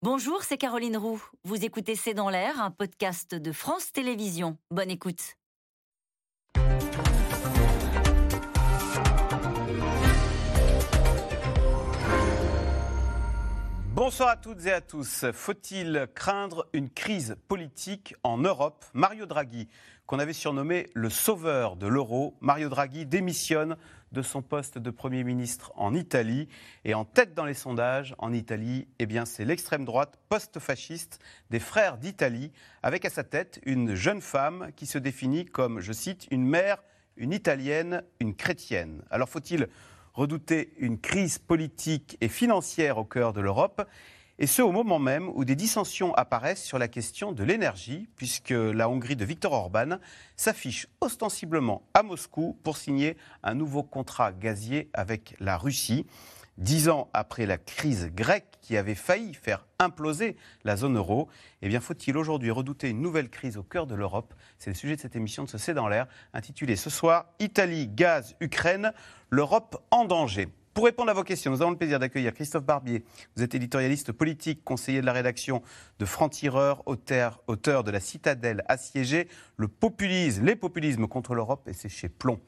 Bonjour, c'est Caroline Roux. Vous écoutez C'est dans l'air, un podcast de France Télévisions. Bonne écoute. Bonsoir à toutes et à tous. Faut-il craindre une crise politique en Europe? Mario Draghi, qu'on avait surnommé le sauveur de l'euro, Mario Draghi démissionne de son poste de Premier ministre en Italie. Et en tête dans les sondages, en Italie, eh bien, c'est l'extrême droite post-fasciste des Frères d'Italie, avec à sa tête une jeune femme qui se définit comme, je cite, une mère, une italienne, une chrétienne. Alors faut-il redouter une crise politique et financière au cœur de l'Europe, et ce au moment même où des dissensions apparaissent sur la question de l'énergie, puisque la Hongrie de Viktor Orban s'affiche ostensiblement à Moscou pour signer un nouveau contrat gazier avec la Russie. Dix ans après la crise grecque qui avait failli faire imploser la zone euro, eh bien faut-il aujourd'hui redouter une nouvelle crise au cœur de l'Europe? C'est le sujet de cette émission de ce C'est dans l'air, intitulée ce soir Italie, gaz, Ukraine, l'Europe en danger. Pour répondre à vos questions, nous avons le plaisir d'accueillir Christophe Barbier. Vous êtes éditorialiste politique, conseiller de la rédaction de Franc-Tireur, auteur, auteur de La Citadelle assiégée, le populisme, les populismes contre l'Europe, et c'est chez Plomb.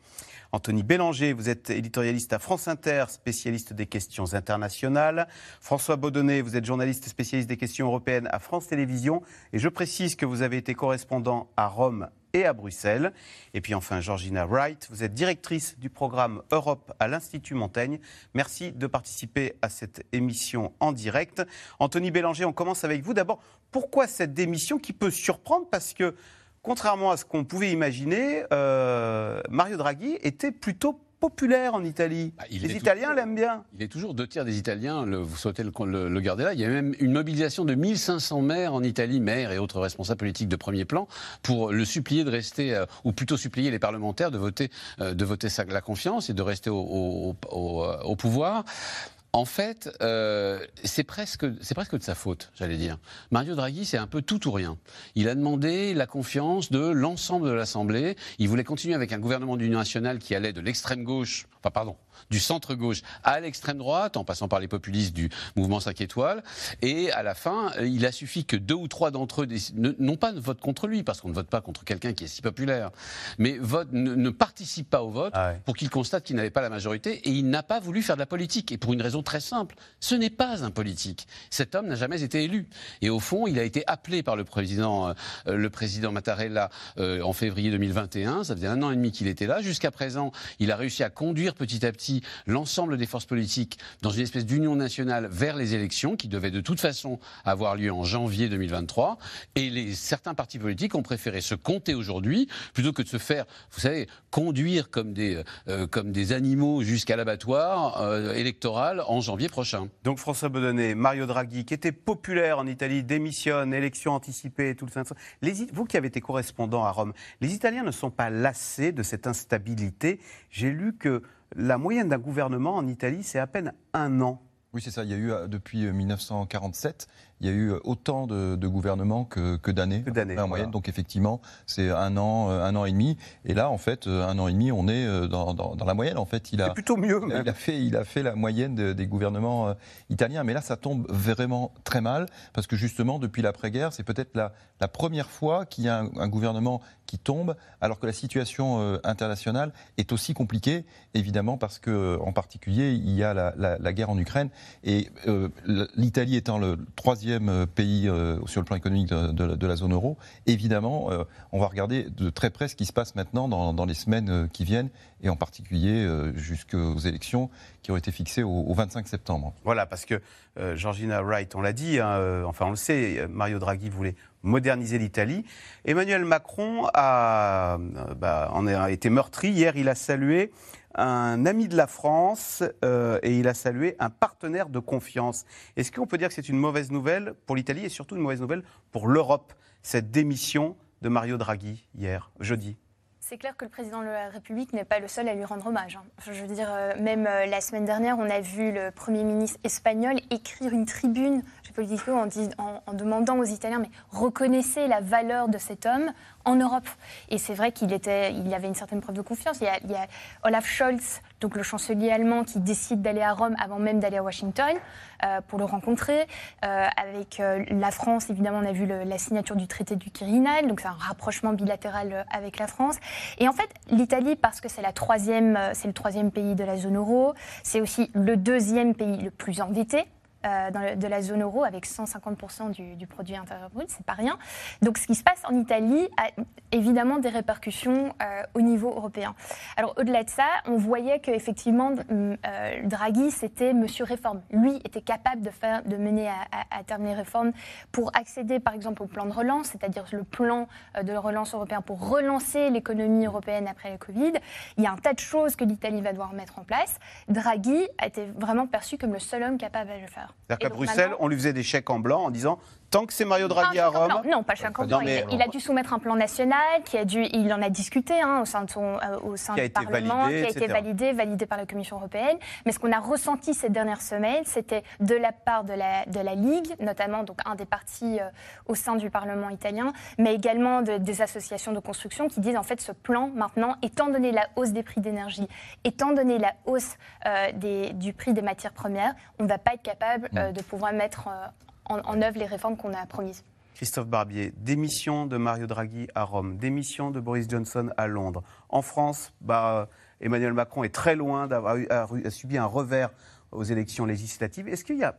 Anthony Bélanger, vous êtes éditorialiste à France Inter, spécialiste des questions internationales. François Baudonnet, vous êtes journaliste spécialiste des questions européennes à France Télévisions. Et je précise que vous avez été correspondant à Rome et à Bruxelles. Et puis enfin, Georgina Wright, vous êtes directrice du programme Europe à l'Institut Montaigne. Merci de participer à cette émission en direct. Anthony Bélanger, on commence avec vous. D'abord, pourquoi cette démission qui peut surprendre? Parce que contrairement à ce qu'on pouvait imaginer, euh, Mario Draghi était plutôt populaire en Italie. Ah, les Italiens l'aiment bien. Il est toujours deux tiers des Italiens, le- vous souhaitez le, le- le garder là. Il y a même une mobilisation de 1500 maires en Italie, maires et autres responsables politiques de premier plan, pour le supplier de rester, euh, ou plutôt supplier les parlementaires de voter, euh, de voter sa- la confiance et de rester au, au- au- euh, au pouvoir. En fait, euh, c'est presque, c'est presque de sa faute, j'allais dire. Mario Draghi, c'est un peu tout ou rien. Il a demandé la confiance de l'ensemble de l'Assemblée. Il voulait continuer avec un gouvernement d'union nationale qui allait de l'extrême gauche, enfin pardon, du centre gauche à l'extrême droite, en passant par les populistes du mouvement 5 étoiles. Et à la fin, euh, il a suffi que deux ou trois d'entre eux non pas ne votent contre lui, parce qu'on ne vote pas contre quelqu'un qui est si populaire, mais vote, ne, ne participent pas au vote Ah ouais. pour qu'il constate qu'il n'avait pas la majorité et il n'a pas voulu faire de la politique. Et pour une raison très simple, ce n'est pas un politique. Cet homme n'a jamais été élu. Et au fond, il a été appelé par le président, euh, le président Mattarella euh, en février 2021. Ça faisait un an et demi qu'il était là. Jusqu'à présent, il a réussi à conduire petit à petit l'ensemble des forces politiques dans une espèce d'union nationale vers les élections qui devaient de toute façon avoir lieu en janvier 2023. Et certains partis politiques ont préféré se compter aujourd'hui plutôt que de se faire, vous savez, conduire comme des, euh, comme des animaux jusqu'à l'abattoir euh, électoral en janvier prochain. Donc François Baudonnet, Mario Draghi, qui était populaire en Italie, démissionne, élection anticipée, tout le vous qui avez été correspondant à Rome, les Italiens ne sont pas lassés de cette instabilité. J'ai lu que la moyenne d'un gouvernement en Italie, c'est à peine un an. Oui, c'est ça. Il y a eu, euh, depuis euh, 1947, il y a eu euh, autant de, de gouvernements que, que d'années. En voilà. moyenne. Donc, effectivement, c'est un an, euh, un an et demi. Et là, en fait, euh, un an et demi, on est dans, dans- dans la moyenne. En fait, il a, plutôt mieux. il a- même. il a fait, il a fait la moyenne de- des gouvernements euh, italiens. Mais là, ça tombe vraiment très mal. Parce que justement, depuis l'après-guerre, c'est peut-être la, la première fois qu'il y a un, un gouvernement qui tombe, alors que la situation euh, internationale est aussi compliquée, évidemment, parce que, en particulier, il y a la, la- la guerre en Ukraine. Et euh, l'Italie étant le troisième euh, pays euh, sur le plan économique de, la- zone euro, évidemment, euh, on va regarder de très près ce qui se passe maintenant dans, les semaines qui viennent, et en particulier jusqu'aux élections qui ont été fixées au, au 25 septembre. Voilà, parce que Georgina Wright, on l'a dit, hein, enfin on le sait, Mario Draghi voulait moderniser l'Italie. Emmanuel Macron a, bah, en a été meurtri. Hier, il a salué un ami de la France euh, et il a salué un partenaire de confiance. Est-ce qu'on peut dire que c'est une mauvaise nouvelle pour l'Italie et surtout une mauvaise nouvelle pour l'Europe, cette démission de Mario Draghi hier, jeudi? C'est clair que le président de la République n'est pas le seul à lui rendre hommage. hein. Je veux dire, euh, même euh, la semaine dernière, on a vu le Premier ministre espagnol écrire une tribune chez Politico en- en demandant aux Italiens, mais reconnaissez la valeur de cet homme, en Europe. Et c'est vrai qu'il il avait une certaine preuve de confiance. Il y a, y Olaf Scholz, donc le chancelier allemand, qui décide d'aller à Rome avant même d'aller à Washington euh, pour le rencontrer. Euh, avec euh, la France, évidemment, on a vu la signature du traité du Quirinal, donc c'est un rapprochement bilatéral avec la France. Et en fait, l'Italie, parce que c'est c'est le troisième pays de la zone euro, c'est aussi le deuxième pays le plus endetté. Euh, de la zone euro avec 150% du, du produit intérieur brut, c'est pas rien. Donc ce qui se passe en Italie a évidemment des répercussions euh, au niveau européen. Alors au-delà de ça, on voyait qu'effectivement euh, Draghi c'était Monsieur réforme. Lui était capable de faire, de mener à, à- à terme les réformes pour accéder par exemple au plan de relance, c'est-à-dire le plan euh, de relance européen pour relancer l'économie européenne après le Covid. Il y a un tas de choses que l'Italie va devoir mettre en place. Draghi a été vraiment perçu comme le seul homme capable de le faire. C'est-à-dire qu'à Bruxelles, on lui faisait des chèques en blanc en disant tant que c'est Mario Draghi à Rome. blanc. Non, pas chèque en Non, blanc. Il- mais- il, a dû soumettre un plan national qui a dû, il en a discuté hein, au sein, de son, euh, au sein Qui a du été Parlement, validé, qui a été validé, validé par la Commission européenne. Mais ce qu'on a ressenti ces dernières semaines, c'était de la part de la, de la Ligue, notamment donc un des partis euh, au sein du Parlement italien, mais également de- des associations de construction qui disent en fait ce plan maintenant, étant donné la hausse des prix d'énergie, étant donné la hausse euh, des- du prix des matières premières, on ne va pas être capable euh, de pouvoir mettre euh, en, œuvre les réformes qu'on a promises. Christophe Barbier, démission de Mario Draghi à Rome, démission de Boris Johnson à Londres. En France, bah, Emmanuel Macron est très loin d'avoir subi un revers aux élections législatives. Est-ce qu'il y a.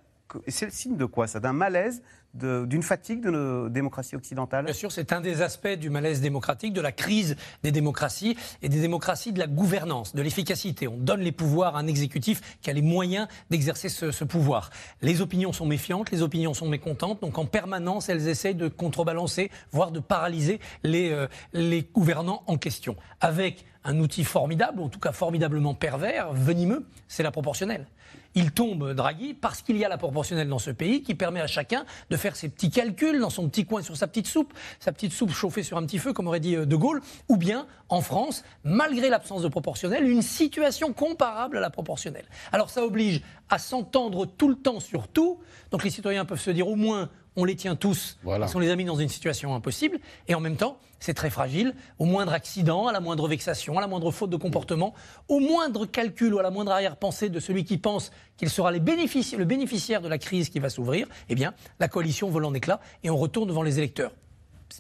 C'est le signe de quoi ça D'un malaise, d'une fatigue de nos démocraties occidentales? Bien sûr, c'est un des aspects du malaise démocratique, de la crise des démocraties et des démocraties de la gouvernance, de l'efficacité. On donne les pouvoirs à un exécutif qui a les moyens d'exercer ce, pouvoir. Les opinions sont méfiantes, les opinions sont mécontentes, donc en permanence, elles essayent de contrebalancer, voire de paralyser euh, les gouvernants en question. Avec un outil formidable, en tout cas formidablement pervers, venimeux, c'est la proportionnelle. Il tombe, Draghi, parce qu'il y a la proportionnelle dans ce pays qui permet à chacun de faire ses petits calculs dans son petit coin sur sa petite soupe, sa petite soupe chauffée sur un petit feu, comme aurait dit euh, De Gaulle, ou bien, en France, malgré l'absence de proportionnelle, une situation comparable à la proportionnelle. Alors ça oblige à s'entendre tout le temps sur tout, donc les citoyens peuvent se dire au moins on les tient tous, Voilà. parce qu'on les a mis dans une situation impossible, et en même temps, c'est très fragile. Au moindre accident, à la moindre vexation, à la moindre faute de comportement, au moindre calcul ou à la moindre arrière-pensée de celui qui pense qu'il sera les bénéfici- le bénéficiaire de la crise qui va s'ouvrir, eh bien, la coalition vole en éclats et on retourne devant les électeurs.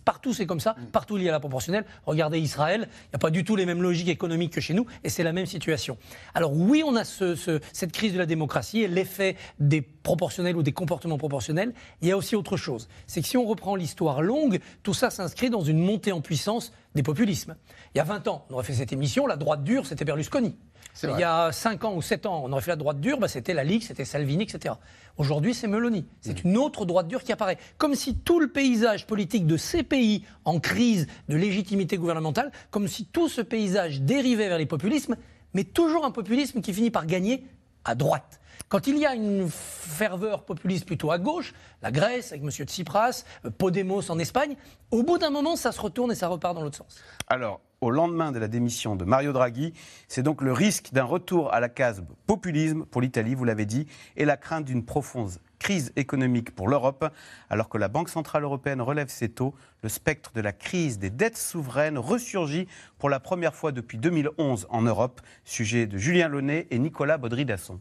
Partout, c'est comme ça. Partout, il y a la proportionnelle. Regardez Israël, il n'y a pas du tout les mêmes logiques économiques que chez nous, et c'est la même situation. Alors oui, on a ce- ce- cette crise de la démocratie et l'effet des proportionnels ou des comportements proportionnels. Il y a aussi autre chose. C'est que si on reprend l'histoire longue, tout ça s'inscrit dans une montée en puissance des populismes. Il y a 20 ans, on aurait fait cette émission, la droite dure, c'était Berlusconi. Il y a 5 ans ou 7 ans, on aurait fait la droite dure, bah, c'était la Ligue, c'était Salvini, etc. Aujourd'hui, c'est Meloni. C'est une autre droite dure qui apparaît. Comme si tout le paysage politique de ces pays en crise de légitimité gouvernementale, comme si tout ce paysage dérivait vers les populismes, mais toujours un populisme qui finit par gagner à droite. Quand il y a une ferveur populiste plutôt à gauche, la Grèce avec M. Tsipras, euh, Podemos en Espagne, au bout d'un moment, ça se retourne et ça repart dans l'autre sens. Alors, au lendemain de la démission de Mario Draghi, c'est donc le risque d'un retour à la case populisme pour l'Italie, vous l'avez dit, et la crainte d'une profonde crise économique pour l'Europe. Alors que la Banque Centrale Européenne relève ses taux, le spectre de la crise des dettes souveraines ressurgit pour la première fois depuis 2011 en Europe. Sujet de Julien Launay et Nicolas Baudry-Dasson.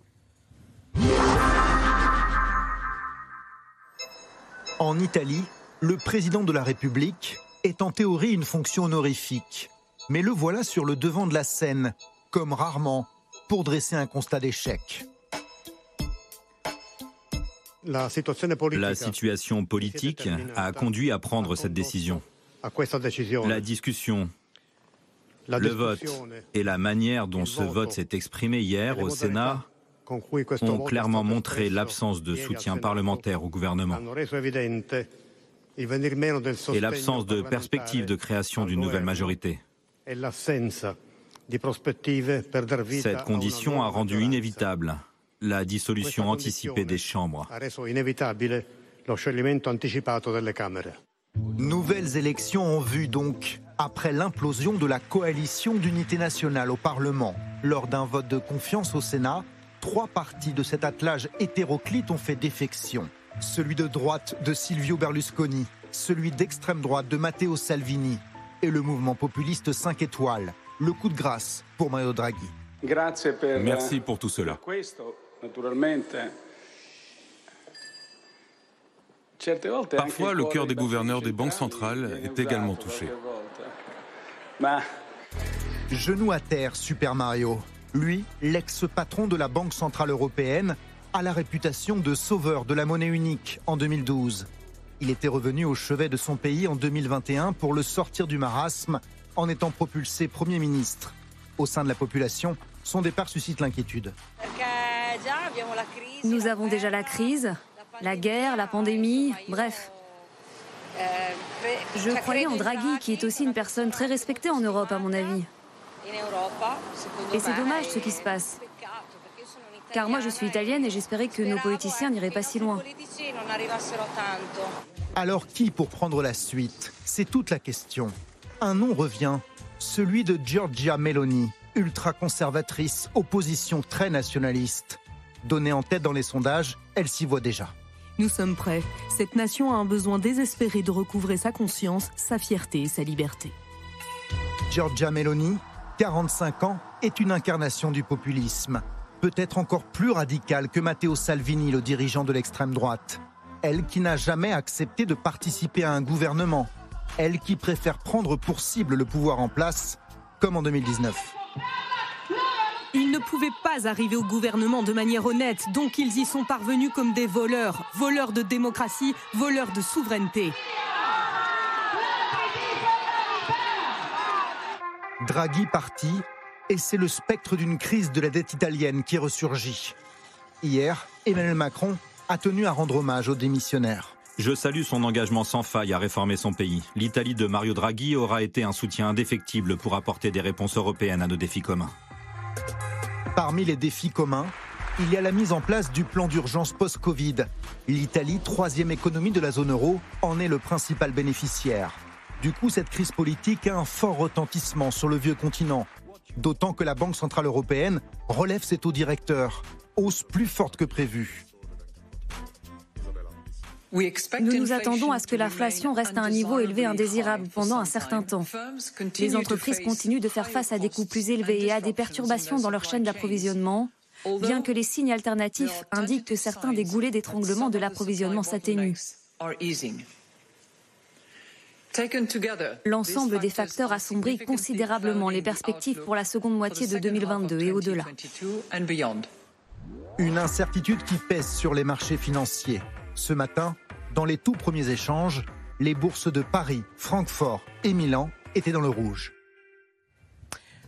En Italie, le président de la République est en théorie une fonction honorifique. Mais le voilà sur le devant de la scène, comme rarement, pour dresser un constat d'échec. La situation politique a conduit à prendre cette décision. La discussion, le vote et la manière dont ce vote s'est exprimé hier au Sénat ont clairement montré l'absence de soutien parlementaire au gouvernement et l'absence de perspective de création d'une nouvelle majorité. Cette condition a rendu inévitable la dissolution anticipée des chambres. Nouvelles élections en vue donc, après l'implosion de la coalition d'unité nationale au Parlement. Lors d'un vote de confiance au Sénat, trois partis de cet attelage hétéroclite ont fait défection. Celui de droite de Silvio Berlusconi, celui d'extrême droite de Matteo Salvini et le mouvement populiste 5 étoiles. Le coup de grâce pour Mario Draghi. Merci pour tout cela. Parfois, le cœur des gouverneurs des banques centrales est également touché. Genou à terre, Super Mario. Lui, l'ex-patron de la Banque Centrale Européenne, a la réputation de sauveur de la monnaie unique en 2012. Il était revenu au chevet de son pays en 2021 pour le sortir du marasme en étant propulsé Premier ministre. Au sein de la population, son départ suscite l'inquiétude. Nous avons déjà la crise, la guerre, la pandémie, bref. Je croyais en Draghi, qui est aussi une personne très respectée en Europe, à mon avis. Et c'est dommage ce qui se passe. Car moi, je suis italienne et j'espérais que nos politiciens n'iraient pas si loin. Alors qui pour prendre la suite? C'est toute la question. Un nom revient, celui de Giorgia Meloni, ultra-conservatrice, opposition très nationaliste. Donnée en tête dans les sondages, elle s'y voit déjà. Nous sommes prêts. Cette nation a un besoin désespéré de recouvrer sa conscience, sa fierté et sa liberté. Giorgia Meloni, 45 ans, est une incarnation du populisme. Peut-être encore plus radicale que Matteo Salvini, le dirigeant de l'extrême droite. Elle qui n'a jamais accepté de participer à un gouvernement. Elle qui préfère prendre pour cible le pouvoir en place, comme en 2019. Ils ne pouvaient pas arriver au gouvernement de manière honnête, donc ils y sont parvenus comme des voleurs, voleurs de démocratie, voleurs de souveraineté. Draghi parti, et c'est le spectre d'une crise de la dette italienne qui ressurgit. Hier, Emmanuel Macron a tenu à rendre hommage aux démissionnaires. Je salue son engagement sans faille à réformer son pays. L'Italie de Mario Draghi aura été un soutien indéfectible pour apporter des réponses européennes à nos défis communs. Parmi les défis communs, il y a la mise en place du plan d'urgence post-Covid. L'Italie, troisième économie de la zone euro, en est le principal bénéficiaire. Du coup, cette crise politique a un fort retentissement sur le vieux continent. D'autant que la Banque Centrale Européenne relève ses taux directeurs, hausse plus forte que prévu. Nous nous attendons à ce que l'inflation reste à un niveau élevé indésirable pendant un certain temps. Les entreprises continuent de faire face à des coûts plus élevés et à des perturbations dans leur chaîne d'approvisionnement, bien que les signes alternatifs indiquent que certains des goulets d'étranglement de l'approvisionnement s'atténuent. L'ensemble des facteurs assombrit considérablement les perspectives pour la seconde moitié de 2022 et au-delà. Une incertitude qui pèse sur les marchés financiers. Ce matin, dans les tout premiers échanges, les bourses de Paris, Francfort et Milan étaient dans le rouge.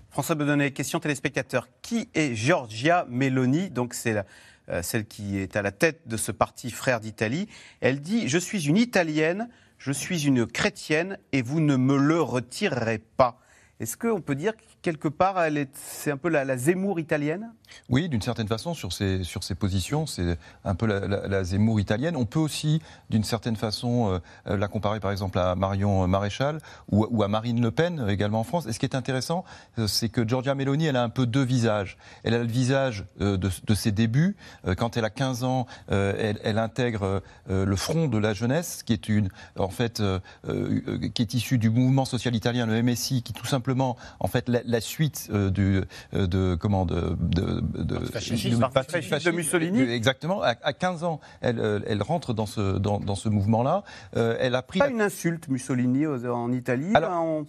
François Bedonnet, question téléspectateur. Qui est Giorgia Meloni Donc c'est euh, celle qui est à la tête de ce parti Frères d'Italie. Elle dit Je suis une Italienne, je suis une chrétienne et vous ne me le retirerez pas. Est-ce qu'on peut dire que quelque part, c'est un peu la, Zemmour italienne? Oui, d'une certaine façon, sur ses, sur ses positions, c'est un peu la, Zemmour italienne. On peut aussi, d'une certaine façon, euh, la comparer par exemple à Marion Maréchal ou, à Marine Le Pen, également en France. Et ce qui est intéressant, euh, c'est que Giorgia Meloni, elle a un peu deux visages. Elle a le visage euh, de, ses débuts. Quand elle a 15 ans, elle, intègre le Front de la jeunesse, qui est une, en fait, qui est issu du mouvement social italien, le MSI, qui tout simplement en fait, la, suite euh, du, euh, de, comment, de, de, de, Mussolini. Exactement. À, 15 ans, elle, euh, elle rentre dans ce, dans, dans ce mouvement-là. elle a pris. Pas une insulte, Mussolini, en Italie. en,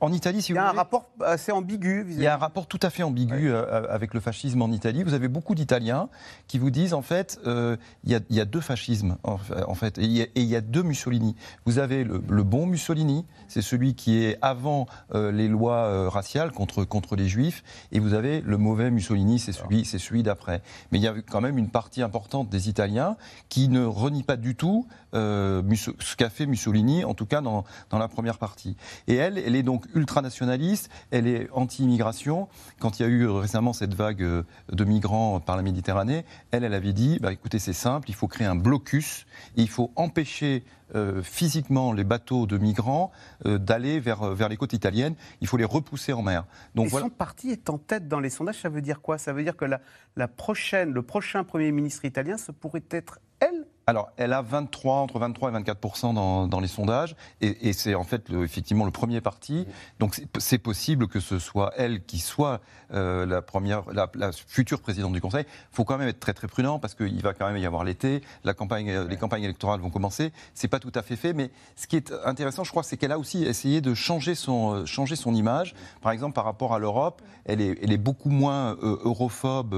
en, Italie, si vous Il y a un rapport assez ambigu. Il y a un rapport tout à fait ambigu avec le fascisme en Italie. Vous avez beaucoup d'Italiens qui vous disent, en fait, il, y a, il, y a, deux fascismes, en, fait, et il, y a, deux Mussolini. Vous avez le, le bon Mussolini, c'est celui qui est avant les lois euh, raciales contre, contre les juifs, et vous avez le mauvais Mussolini, c'est celui, c'est celui d'après. Mais il y a quand même une partie importante des Italiens qui ne renie pas du tout euh, ce qu'a fait Mussolini, en tout cas dans, dans la première partie. Et elle, elle est donc ultranationaliste, elle est anti-immigration. Quand il y a eu récemment cette vague euh, de migrants par la Méditerranée, elle, elle avait dit, bah, écoutez, c'est simple, il faut créer un blocus, et il faut empêcher euh, physiquement les bateaux de migrants euh, d'aller vers, euh, vers les côtes italiennes. Il faut les repousser en mer. Donc, Et voilà. son parti est en tête dans les sondages. Ça veut dire quoi? Ça veut dire que la, la prochaine, le prochain Premier ministre italien, ce pourrait être elle alors, elle a 23, entre 23 et 24% dans, dans les sondages, et, c'est en fait effectivement le premier parti. Donc, c'est possible que ce soit elle qui soit euh, la première, la, future présidente du Conseil. Il faut quand même être très très prudent parce qu'il va quand même y avoir l'été, la campagne, les campagnes électorales vont commencer. C'est pas tout à fait fait, mais ce qui est intéressant, je crois, c'est qu'elle a aussi essayé de changer son, euh, changer son image. Par exemple, par rapport à l'Europe, elle est, elle est beaucoup moins euh, europhobe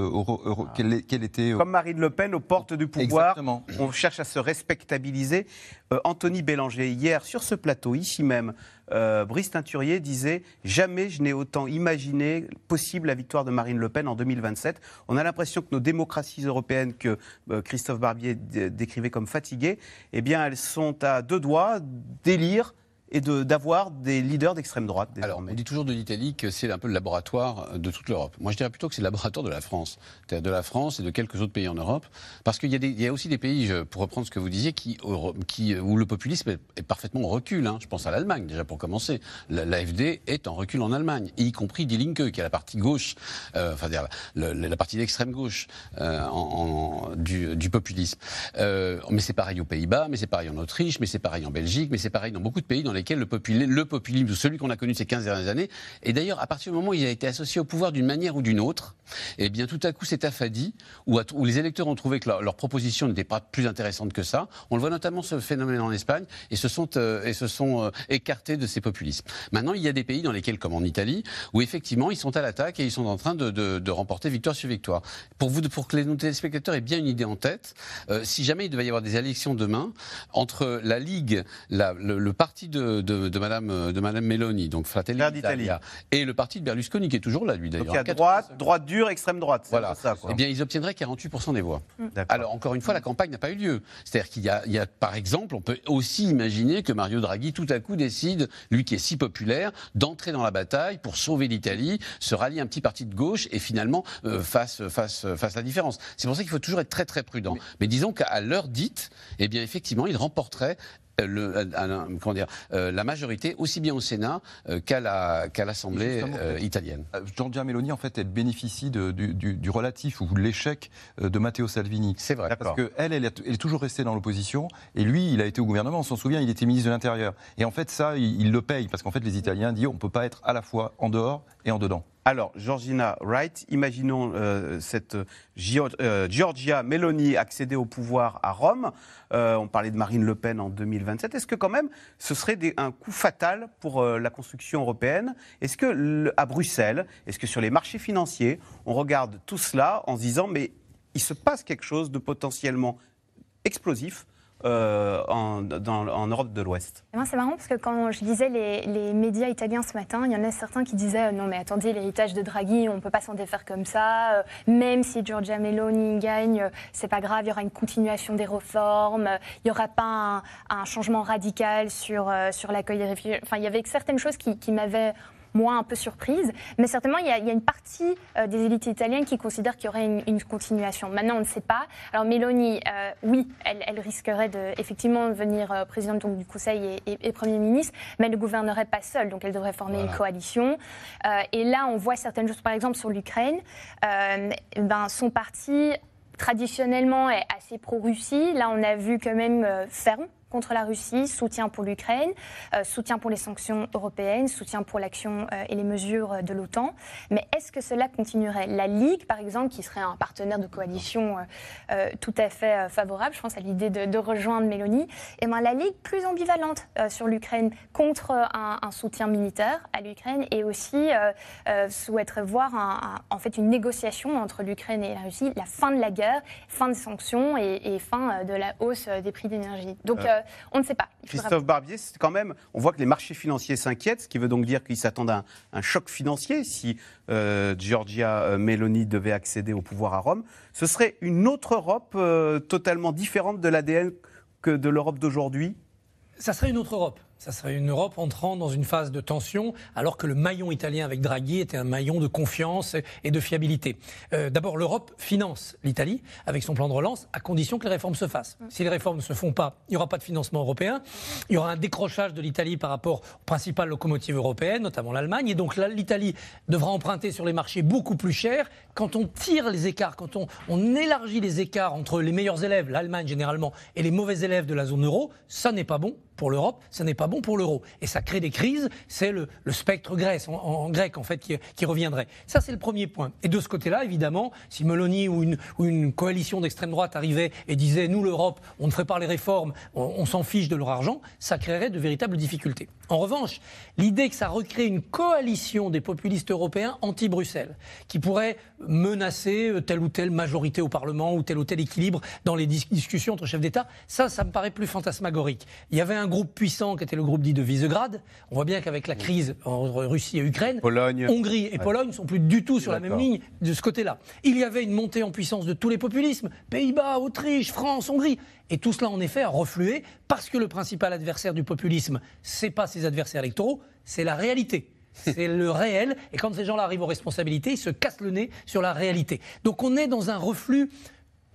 qu'elle était. Comme Marine Le Pen aux portes du pouvoir. Exactement cherche à se respectabiliser. Euh, Anthony Bélanger, hier, sur ce plateau, ici même, euh, Brice Teinturier disait Jamais je n'ai autant imaginé possible la victoire de Marine Le Pen en 2027. On a l'impression que nos démocraties européennes, que euh, Christophe Barbier décrivait comme fatiguées, eh bien, elles sont à deux doigts d'élire et d'avoir des leaders d'extrême droite. Alors, on dit toujours de l'Italie que c'est un peu le laboratoire de toute l'Europe. Moi, je dirais plutôt que c'est le laboratoire de la France. De la France et de quelques autres pays en Europe. Parce qu'il y, y, a aussi des pays, pour reprendre ce que vous disiez, qui, qui, où le populisme est, parfaitement en recul. Hein. Je pense à l'Allemagne, déjà pour commencer. L'AFD est en recul en Allemagne, y compris Die Linke, qui est la partie gauche, euh, enfin, la, la, partie d'extrême gauche euh, en, du, du, populisme. Euh, mais c'est pareil aux Pays-Bas, mais c'est pareil en Autriche, mais c'est pareil en Belgique, mais c'est pareil dans beaucoup de pays dans lesquels le, le populisme, celui qu'on a connu ces 15 dernières années, et d'ailleurs, à partir du moment où il a été associé au pouvoir d'une manière ou d'une autre, eh bien, tout à coup, c'est affadi, où, les électeurs ont trouvé que leur, proposition n'était pas plus intéressante que ça. On le voit notamment ce phénomène en Espagne, et se sont, euh, et se sont euh, écartés de ces populismes. Maintenant, il y a des pays dans lesquels, comme en Italie, où effectivement, ils sont à l'attaque et ils sont en train de, remporter victoire sur victoire. Pour, vous, pour que les téléspectateurs aient bien une idée en tête, euh, si jamais il devait y avoir des élections demain, entre la Ligue, la, le, parti de, de, de, Madame, euh, de Madame Meloni, donc Fratelli d'Italia, et le parti de Berlusconi, qui est toujours là, lui d'ailleurs. Donc il y a droite, droite dure, extrême droite. Voilà. Ça, Eh bien, ils obtiendraient 48% des voix. Mm. Alors, encore une fois, la campagne n'a pas eu lieu. C'est-à-dire qu'il y, y, a, par exemple, on peut aussi imaginer que Mario Draghi, tout à coup, décide, lui qui est si populaire, d'entrer dans la bataille pour sauver l'Italie, se rallier un petit parti de gauche et finalement euh, fasse, fasse, fasse la différence. C'est pour ça qu'il faut toujours être très très prudent. Mais, disons qu'à l'heure dite, eh bien, effectivement, il remporterait euh, le, euh, comment dire, euh, la majorité, aussi bien au Sénat qu'à l'Assemblée italienne. Giorgia Meloni, en fait, elle bénéficie de, du, du, relatif ou de l'échec de Matteo Salvini. C'est vrai. Parce qu'elle, elle, elle, est toujours restée dans l'opposition, et lui, il a été au gouvernement, on s'en souvient, il était ministre de l'Intérieur. Et en fait, ça, il, il le paye, parce qu'en fait, les Italiens disent on ne peut pas être à la fois en dehors et en dedans. Alors, Georgina Wright, imaginons euh, cette euh, Giorgia Meloni accéder au pouvoir à Rome. Euh, on parlait de Marine Le Pen en 2027. Est-ce que quand même ce serait un coup fatal pour la construction européenne? Est-ce que à Bruxelles, est-ce que sur les marchés financiers, on regarde tout cela en se disant mais il se passe quelque chose de potentiellement explosif euh, en, Europe de l'Ouest. C'est marrant parce que quand je disais les, médias italiens ce matin, il y en a certains qui disaient euh, non mais attendez, l'héritage de Draghi, on ne peut pas s'en défaire comme ça, euh, même si Giorgia Meloni gagne, c'est pas grave, il y aura une continuation des réformes, il n'y aura pas un, changement radical sur, sur l'accueil des réfugiés. Enfin, il y avait certaines choses qui m'avaient moi un peu surprise. Mais certainement, il y a, une partie euh, des élites italiennes qui considèrent qu'il y aurait une, continuation. Maintenant, on ne sait pas. Alors, Meloni, euh, oui, elle, risquerait de, effectivement de devenir euh, présidente donc, du Conseil et, Premier ministre, mais elle ne gouvernerait pas seule. Donc, elle devrait former une coalition. et là, on voit certaines choses, par exemple, sur l'Ukraine. ben, son parti traditionnellement est assez pro-Russie. Là, on a vu quand même ferme contre la Russie, soutien pour l'Ukraine, euh, soutien pour les sanctions européennes, soutien pour l'action euh, et les mesures de l'OTAN. Mais est-ce que cela continuerait? La Ligue, par exemple, qui serait un partenaire de coalition euh, tout à fait favorable, je pense à l'idée de, rejoindre Mélanie, et eh ben, la Ligue plus ambivalente sur l'Ukraine contre un, soutien militaire à l'Ukraine et aussi souhaiterait voir en fait une négociation entre l'Ukraine et la Russie, la fin de la guerre, fin des sanctions et, fin de la hausse des prix d'énergie. Donc on ne sait pas. Christophe Barbier, c'est quand même, on voit que les marchés financiers s'inquiètent, ce qui veut donc dire qu'ils s'attendent à un, choc financier si euh, Giorgia euh, Meloni devait accéder au pouvoir à Rome. Ce serait une autre Europe euh, totalement différente de l'ADN que de l'Europe d'aujourd'hui? Ça serait une autre Europe. Ça serait une Europe entrant dans une phase de tension, alors que le maillon italien avec Draghi était un maillon de confiance et de fiabilité. Euh, d'abord, l'Europe finance l'Italie avec son plan de relance, à condition que les réformes se fassent. Si les réformes ne se font pas, il n'y aura pas de financement européen. Il y aura un décrochage de l'Italie par rapport aux principales locomotives européennes, notamment l'Allemagne. Et donc l'Italie devra emprunter sur les marchés beaucoup plus cher. Quand on tire les écarts, quand on, on élargit les écarts entre les meilleurs élèves, l'Allemagne généralement, et les mauvais élèves de la zone euro, ça n'est pas bon pour l'Europe, ce n'est pas bon pour l'euro. Et ça crée des crises, c'est le, spectre grec en, grec, en fait, qui, reviendrait. Ça, c'est le premier point. Et de ce côté-là, évidemment, si Meloni ou une, coalition d'extrême droite arrivait et disait, nous, l'Europe, on ne ferait pas les réformes, on, s'en fiche de leur argent, ça créerait de véritables difficultés. En revanche, l'idée que ça recrée une coalition des populistes européens anti-Bruxelles, qui pourrait menacer telle ou telle majorité au Parlement ou tel ou tel équilibre dans les discussions entre chefs d'État, ça, ça me paraît plus fantasmagorique. Il y avait un groupe puissant qui était le groupe dit de Visegrad. On voit bien qu'avec la crise entre Russie et Ukraine, Hongrie et Pologne ne sont plus du tout sur la même ligne de ce côté-là. Il y avait une montée en puissance de tous les populismes, Pays-Bas, Autriche, France, Hongrie. Et tout cela, en effet, a reflué parce que le principal adversaire du populisme, c'est pas ses adversaires électoraux, c'est la réalité. C'est le réel. Et quand ces gens-là arrivent aux responsabilités, ils se cassent le nez sur la réalité. Donc on est dans un reflux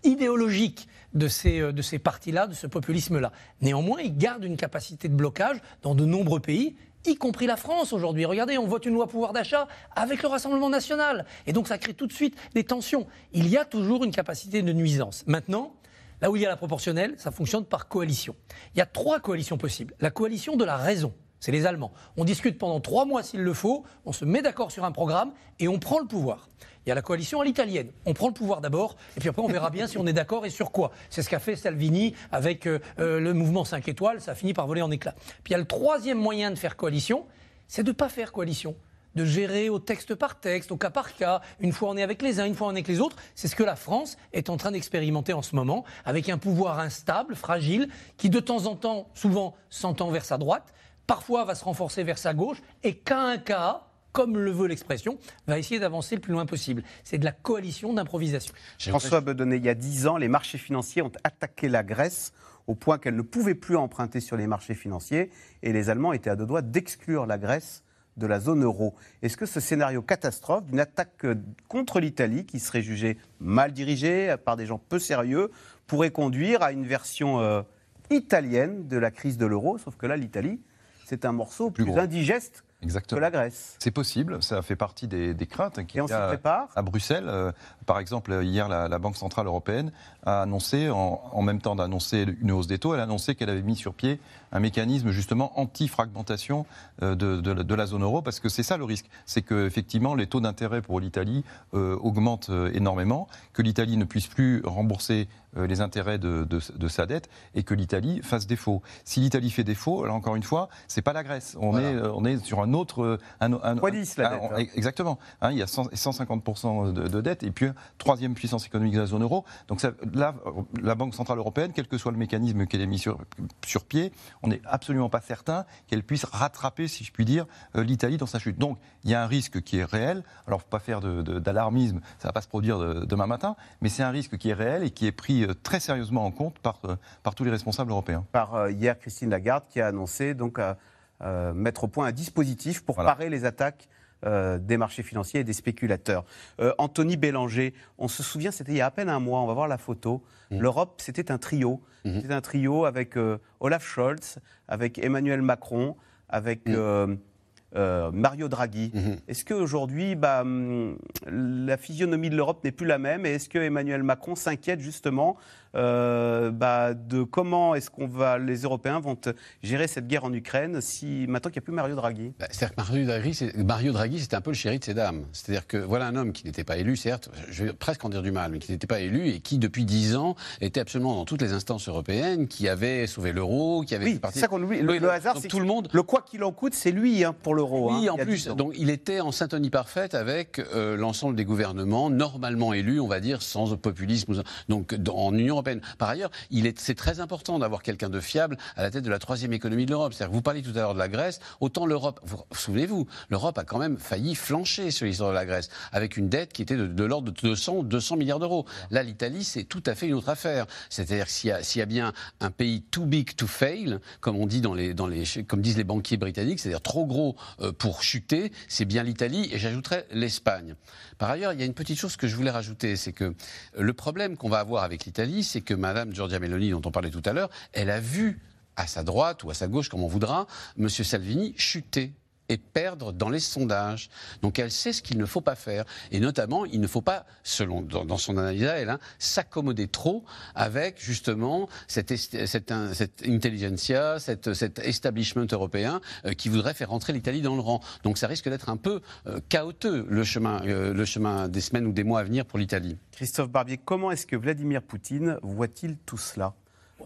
idéologique de ces, euh, de ces partis-là, de ce populisme-là. Néanmoins, ils gardent une capacité de blocage dans de nombreux pays y compris la France aujourd'hui. Regardez, on vote une loi pouvoir d'achat avec le Rassemblement national. Et donc ça crée tout de suite des tensions. Il y a toujours une capacité de nuisance. Maintenant, là où il y a la proportionnelle, ça fonctionne par coalition. Il y a trois coalitions possibles. La coalition de la raison, c'est les Allemands. On discute pendant trois mois s'il le faut, on se met d'accord sur un programme et on prend le pouvoir. Il y a la coalition à l'italienne. On prend le pouvoir d'abord, et puis après on verra bien si on est d'accord et sur quoi. C'est ce qu'a fait Salvini avec euh, euh, le mouvement 5 étoiles, ça a fini par voler en éclats. Puis il y a le troisième moyen de faire coalition, c'est de ne pas faire coalition de gérer au texte par texte, au cas par cas. Une fois on est avec les uns, une fois on est avec les autres. C'est ce que la France est en train d'expérimenter en ce moment, avec un pouvoir instable, fragile, qui de temps en temps, souvent, s'entend vers sa droite, parfois va se renforcer vers sa gauche, et qu'à un cas, comme le veut l'expression, va essayer d'avancer le plus loin possible. C'est de la coalition d'improvisation. François Bedonnet, il y a dix ans, les marchés financiers ont attaqué la Grèce au point qu'elle ne pouvait plus emprunter sur les marchés financiers et les Allemands étaient à deux doigts d'exclure la Grèce de la zone euro. Est-ce que ce scénario catastrophe d'une attaque contre l'Italie, qui serait jugée mal dirigée par des gens peu sérieux, pourrait conduire à une version euh, italienne de la crise de l'euro? Sauf que là, l'Italie, c'est un morceau plus, indigeste Exactement. la Grèce. C'est possible, ça fait partie des, craintes qui on s'y prépare À Bruxelles, euh, par exemple, hier, la, Banque Centrale Européenne a annoncé, en, même temps d'annoncer une hausse des taux, elle a annoncé qu'elle avait mis sur pied un mécanisme justement anti-fragmentation euh, de, la zone euro, parce que c'est ça le risque, c'est qu'effectivement les taux d'intérêt pour l'Italie euh, augmentent énormément, que l'Italie ne puisse plus rembourser euh, les intérêts de, sa dette et que l'Italie fasse défaut. Si l'Italie fait défaut, là encore une fois, c'est pas la Grèce. On, est, euh, on est sur un autre. Euh, un, un, la dette, hein. Exactement. Hein, il y a 150% de, dette et puis troisième puissance économique de la zone euro. Donc ça, là, la Banque Centrale Européenne, quel que soit le mécanisme qu'elle ait mis sur, sur pied, on n'est absolument pas certain qu'elle puisse rattraper, si je puis dire, l'Italie dans sa chute. Donc il y a un risque qui est réel. Alors, faut pas faire d'alarmisme, ça va pas se produire demain matin, mais c'est un risque qui est réel et qui est pris euh, très sérieusement en compte par, euh, par tous les responsables européens. Par euh, hier, Christine Lagarde qui a annoncé donc mettre au point un dispositif pour parer les attaques des marchés financiers et des spéculateurs. Anthony Bélanger, on se souvient, c'était il y a à peine un mois, on va voir la photo. Mmh. L'Europe, c'était un trio. Mmh. C'était un trio avec Olaf Scholz, avec Emmanuel Macron, avec mmh. Euh, Mario Draghi. Est-ce qu'aujourd'hui, bah, hum, la physionomie de l'Europe n'est plus la même Et est-ce que Emmanuel Macron s'inquiète justement euh, bah, de comment est-ce qu'on va, les Européens vont gérer cette guerre en Ukraine si maintenant qu'il n'y a plus Mario Draghi? Bah, C'est-à-dire que Mario Draghi, Mario Draghi, c'était un peu le chéri de ces dames. C'est-à-dire que voilà un homme qui n'était pas élu, certes, je vais presque en dire du mal, mais qui n'était pas élu et qui, depuis dix ans, était absolument dans toutes les instances européennes, qui avait sauvé l'euro, qui avait oui, c'est ça qu'on oublie. Le, hasard, c'est tout le monde. Le quoi qu'il en coûte, c'est lui hein, pour l'euro. Oui, hein, en plus. Donc il était en syntonie parfaite avec euh, l'ensemble des gouvernements normalement élus, on va dire, sans populisme. Donc en Union Par ailleurs, il est, c'est très important d'avoir quelqu'un de fiable à la tête de la troisième économie de l'Europe. C'est-à-dire, vous parliez tout à l'heure de la Grèce, autant l'Europe, vous, souvenez-vous, l'Europe a quand même failli flancher sur l'histoire de la Grèce, avec une dette qui était de, l'ordre de 200, 200 milliards d'euros. Là, l'Italie, c'est tout à fait une autre affaire. C'est-à-dire s'il y, a, s'il y a bien un pays too big to fail, comme on dit dans les, comme disent les banquiers britanniques, c'est-à-dire trop gros euh, pour chuter, c'est bien l'Italie et j'ajouterais l'Espagne. Par ailleurs, il y a une petite chose que je voulais rajouter, c'est que le problème qu'on va avoir avec l'Italie, c'est que Madame Giorgia Meloni, dont on parlait tout à l'heure, elle a vu à sa droite ou à sa gauche, comme on voudra, M. Salvini chuter et perdre dans les sondages. Donc elle sait ce qu'il ne faut pas faire. Et notamment, il ne faut pas, selon dans, son analyse elle, hein, s'accommoder trop avec justement cette, cette, intelligentsia, cet establishment européen euh, qui voudrait faire rentrer l'Italie dans le rang. Donc ça risque d'être un peu euh, le chemin, euh, le chemin des semaines ou des mois à venir pour l'Italie. Christophe Barbier, comment est-ce que Vladimir Poutine voit-il tout cela?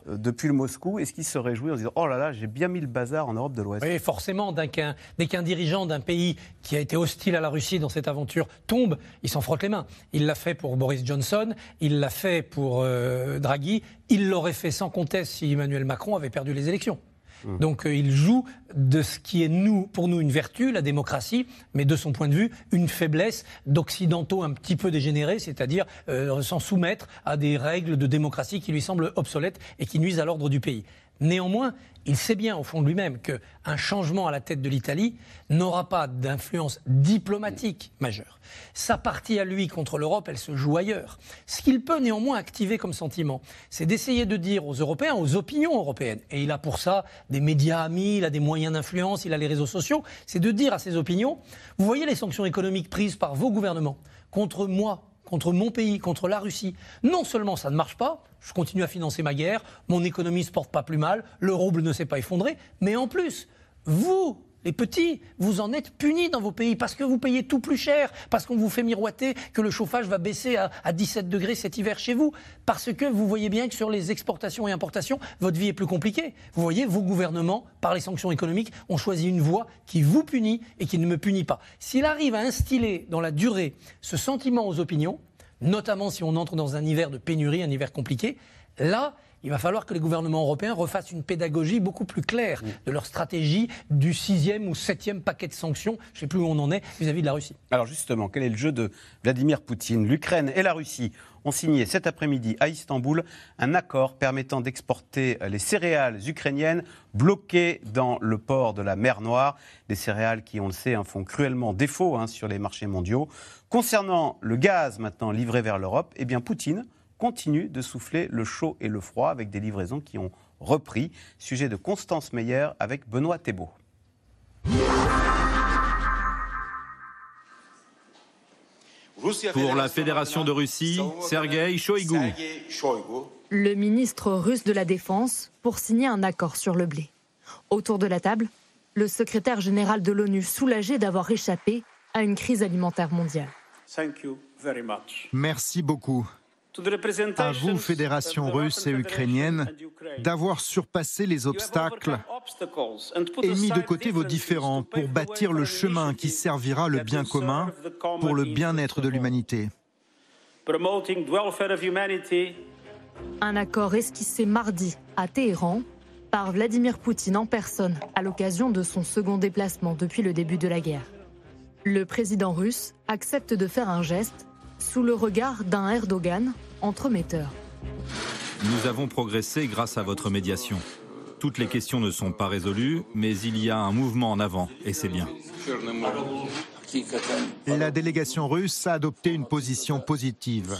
Depuis le Moscou, est-ce qu'il se réjouit en disant Oh là là, j'ai bien mis le bazar en Europe de l'Ouest? Oui, forcément, dès qu'un dirigeant d'un pays qui a été hostile à la Russie dans cette aventure tombe, il s'en frotte les mains. Il l'a fait pour Boris Johnson, il l'a fait pour euh, Draghi, il l'aurait fait sans conteste si Emmanuel Macron avait perdu les élections. Mmh. Donc euh, il joue de ce qui est nous, pour nous une vertu, la démocratie, mais de son point de vue, une faiblesse d'occidentaux un petit peu dégénérés, c'est-à-dire euh, s'en soumettre à des règles de démocratie qui lui semblent obsolètes et qui nuisent à l'ordre du pays. Néanmoins, il sait bien au fond de lui-même qu'un changement à la tête de l'Italie n'aura pas d'influence diplomatique majeure. Sa partie à lui contre l'Europe, elle se joue ailleurs. Ce qu'il peut néanmoins activer comme sentiment, c'est d'essayer de dire aux Européens, aux opinions européennes, et il a pour ça des médias amis, il a des moyens d'influence, il a les réseaux sociaux, c'est de dire à ses opinions, vous voyez les sanctions économiques prises par vos gouvernements contre moi, contre mon pays, contre la Russie. Non seulement ça ne marche pas, je continue à financer ma guerre, mon économie ne se porte pas plus mal, le rouble ne s'est pas effondré, mais en plus, vous, les petits, vous en êtes punis dans vos pays parce que vous payez tout plus cher, parce qu'on vous fait miroiter que le chauffage va baisser à, 17 degrés cet hiver chez vous, parce que vous voyez bien que sur les exportations et importations, votre vie est plus compliquée. Vous voyez, vos gouvernements, par les sanctions économiques, ont choisi une voie qui vous punit et qui ne me punit pas. S'il arrive à instiller dans la durée ce sentiment aux opinions, notamment si on entre dans un hiver de pénurie, un hiver compliqué, là, il va falloir que les gouvernements européens refassent une pédagogie beaucoup plus claire de leur stratégie du sixième ou septième paquet de sanctions, je ne sais plus où on en est, vis-à-vis de la Russie. Alors justement, quel est le jeu de Vladimir Poutine? L'Ukraine et la Russie ont signé cet après-midi à Istanbul un accord permettant d'exporter les céréales ukrainiennes bloquées dans le port de la mer Noire. Des céréales qui, on le sait, hein, font cruellement défaut hein, sur les marchés mondiaux. Concernant le gaz maintenant livré vers l'Europe, eh bien Poutine continue de souffler le chaud et le froid avec des livraisons qui ont repris. Sujet de Constance Meyer avec Benoît Thébault. Pour la Fédération de Russie, Sergei Shoigu. Le ministre russe de la Défense pour signer un accord sur le blé. Autour de la table, le secrétaire général de l'ONU soulagé d'avoir échappé à une crise alimentaire mondiale. Merci beaucoup à vous, fédérations russes et ukrainiennes, d'avoir surpassé les obstacles et mis de côté vos différends pour bâtir le chemin qui servira le bien commun pour le bien-être de l'humanité. Un accord esquissé mardi à Téhéran par Vladimir Poutine en personne à l'occasion de son second déplacement depuis le début de la guerre. Le président russe accepte de faire un geste sous le regard d'un Erdogan entremetteur. Nous avons progressé grâce à votre médiation. Toutes les questions ne sont pas résolues, mais il y a un mouvement en avant, et c'est bien. La délégation russe a adopté une position positive.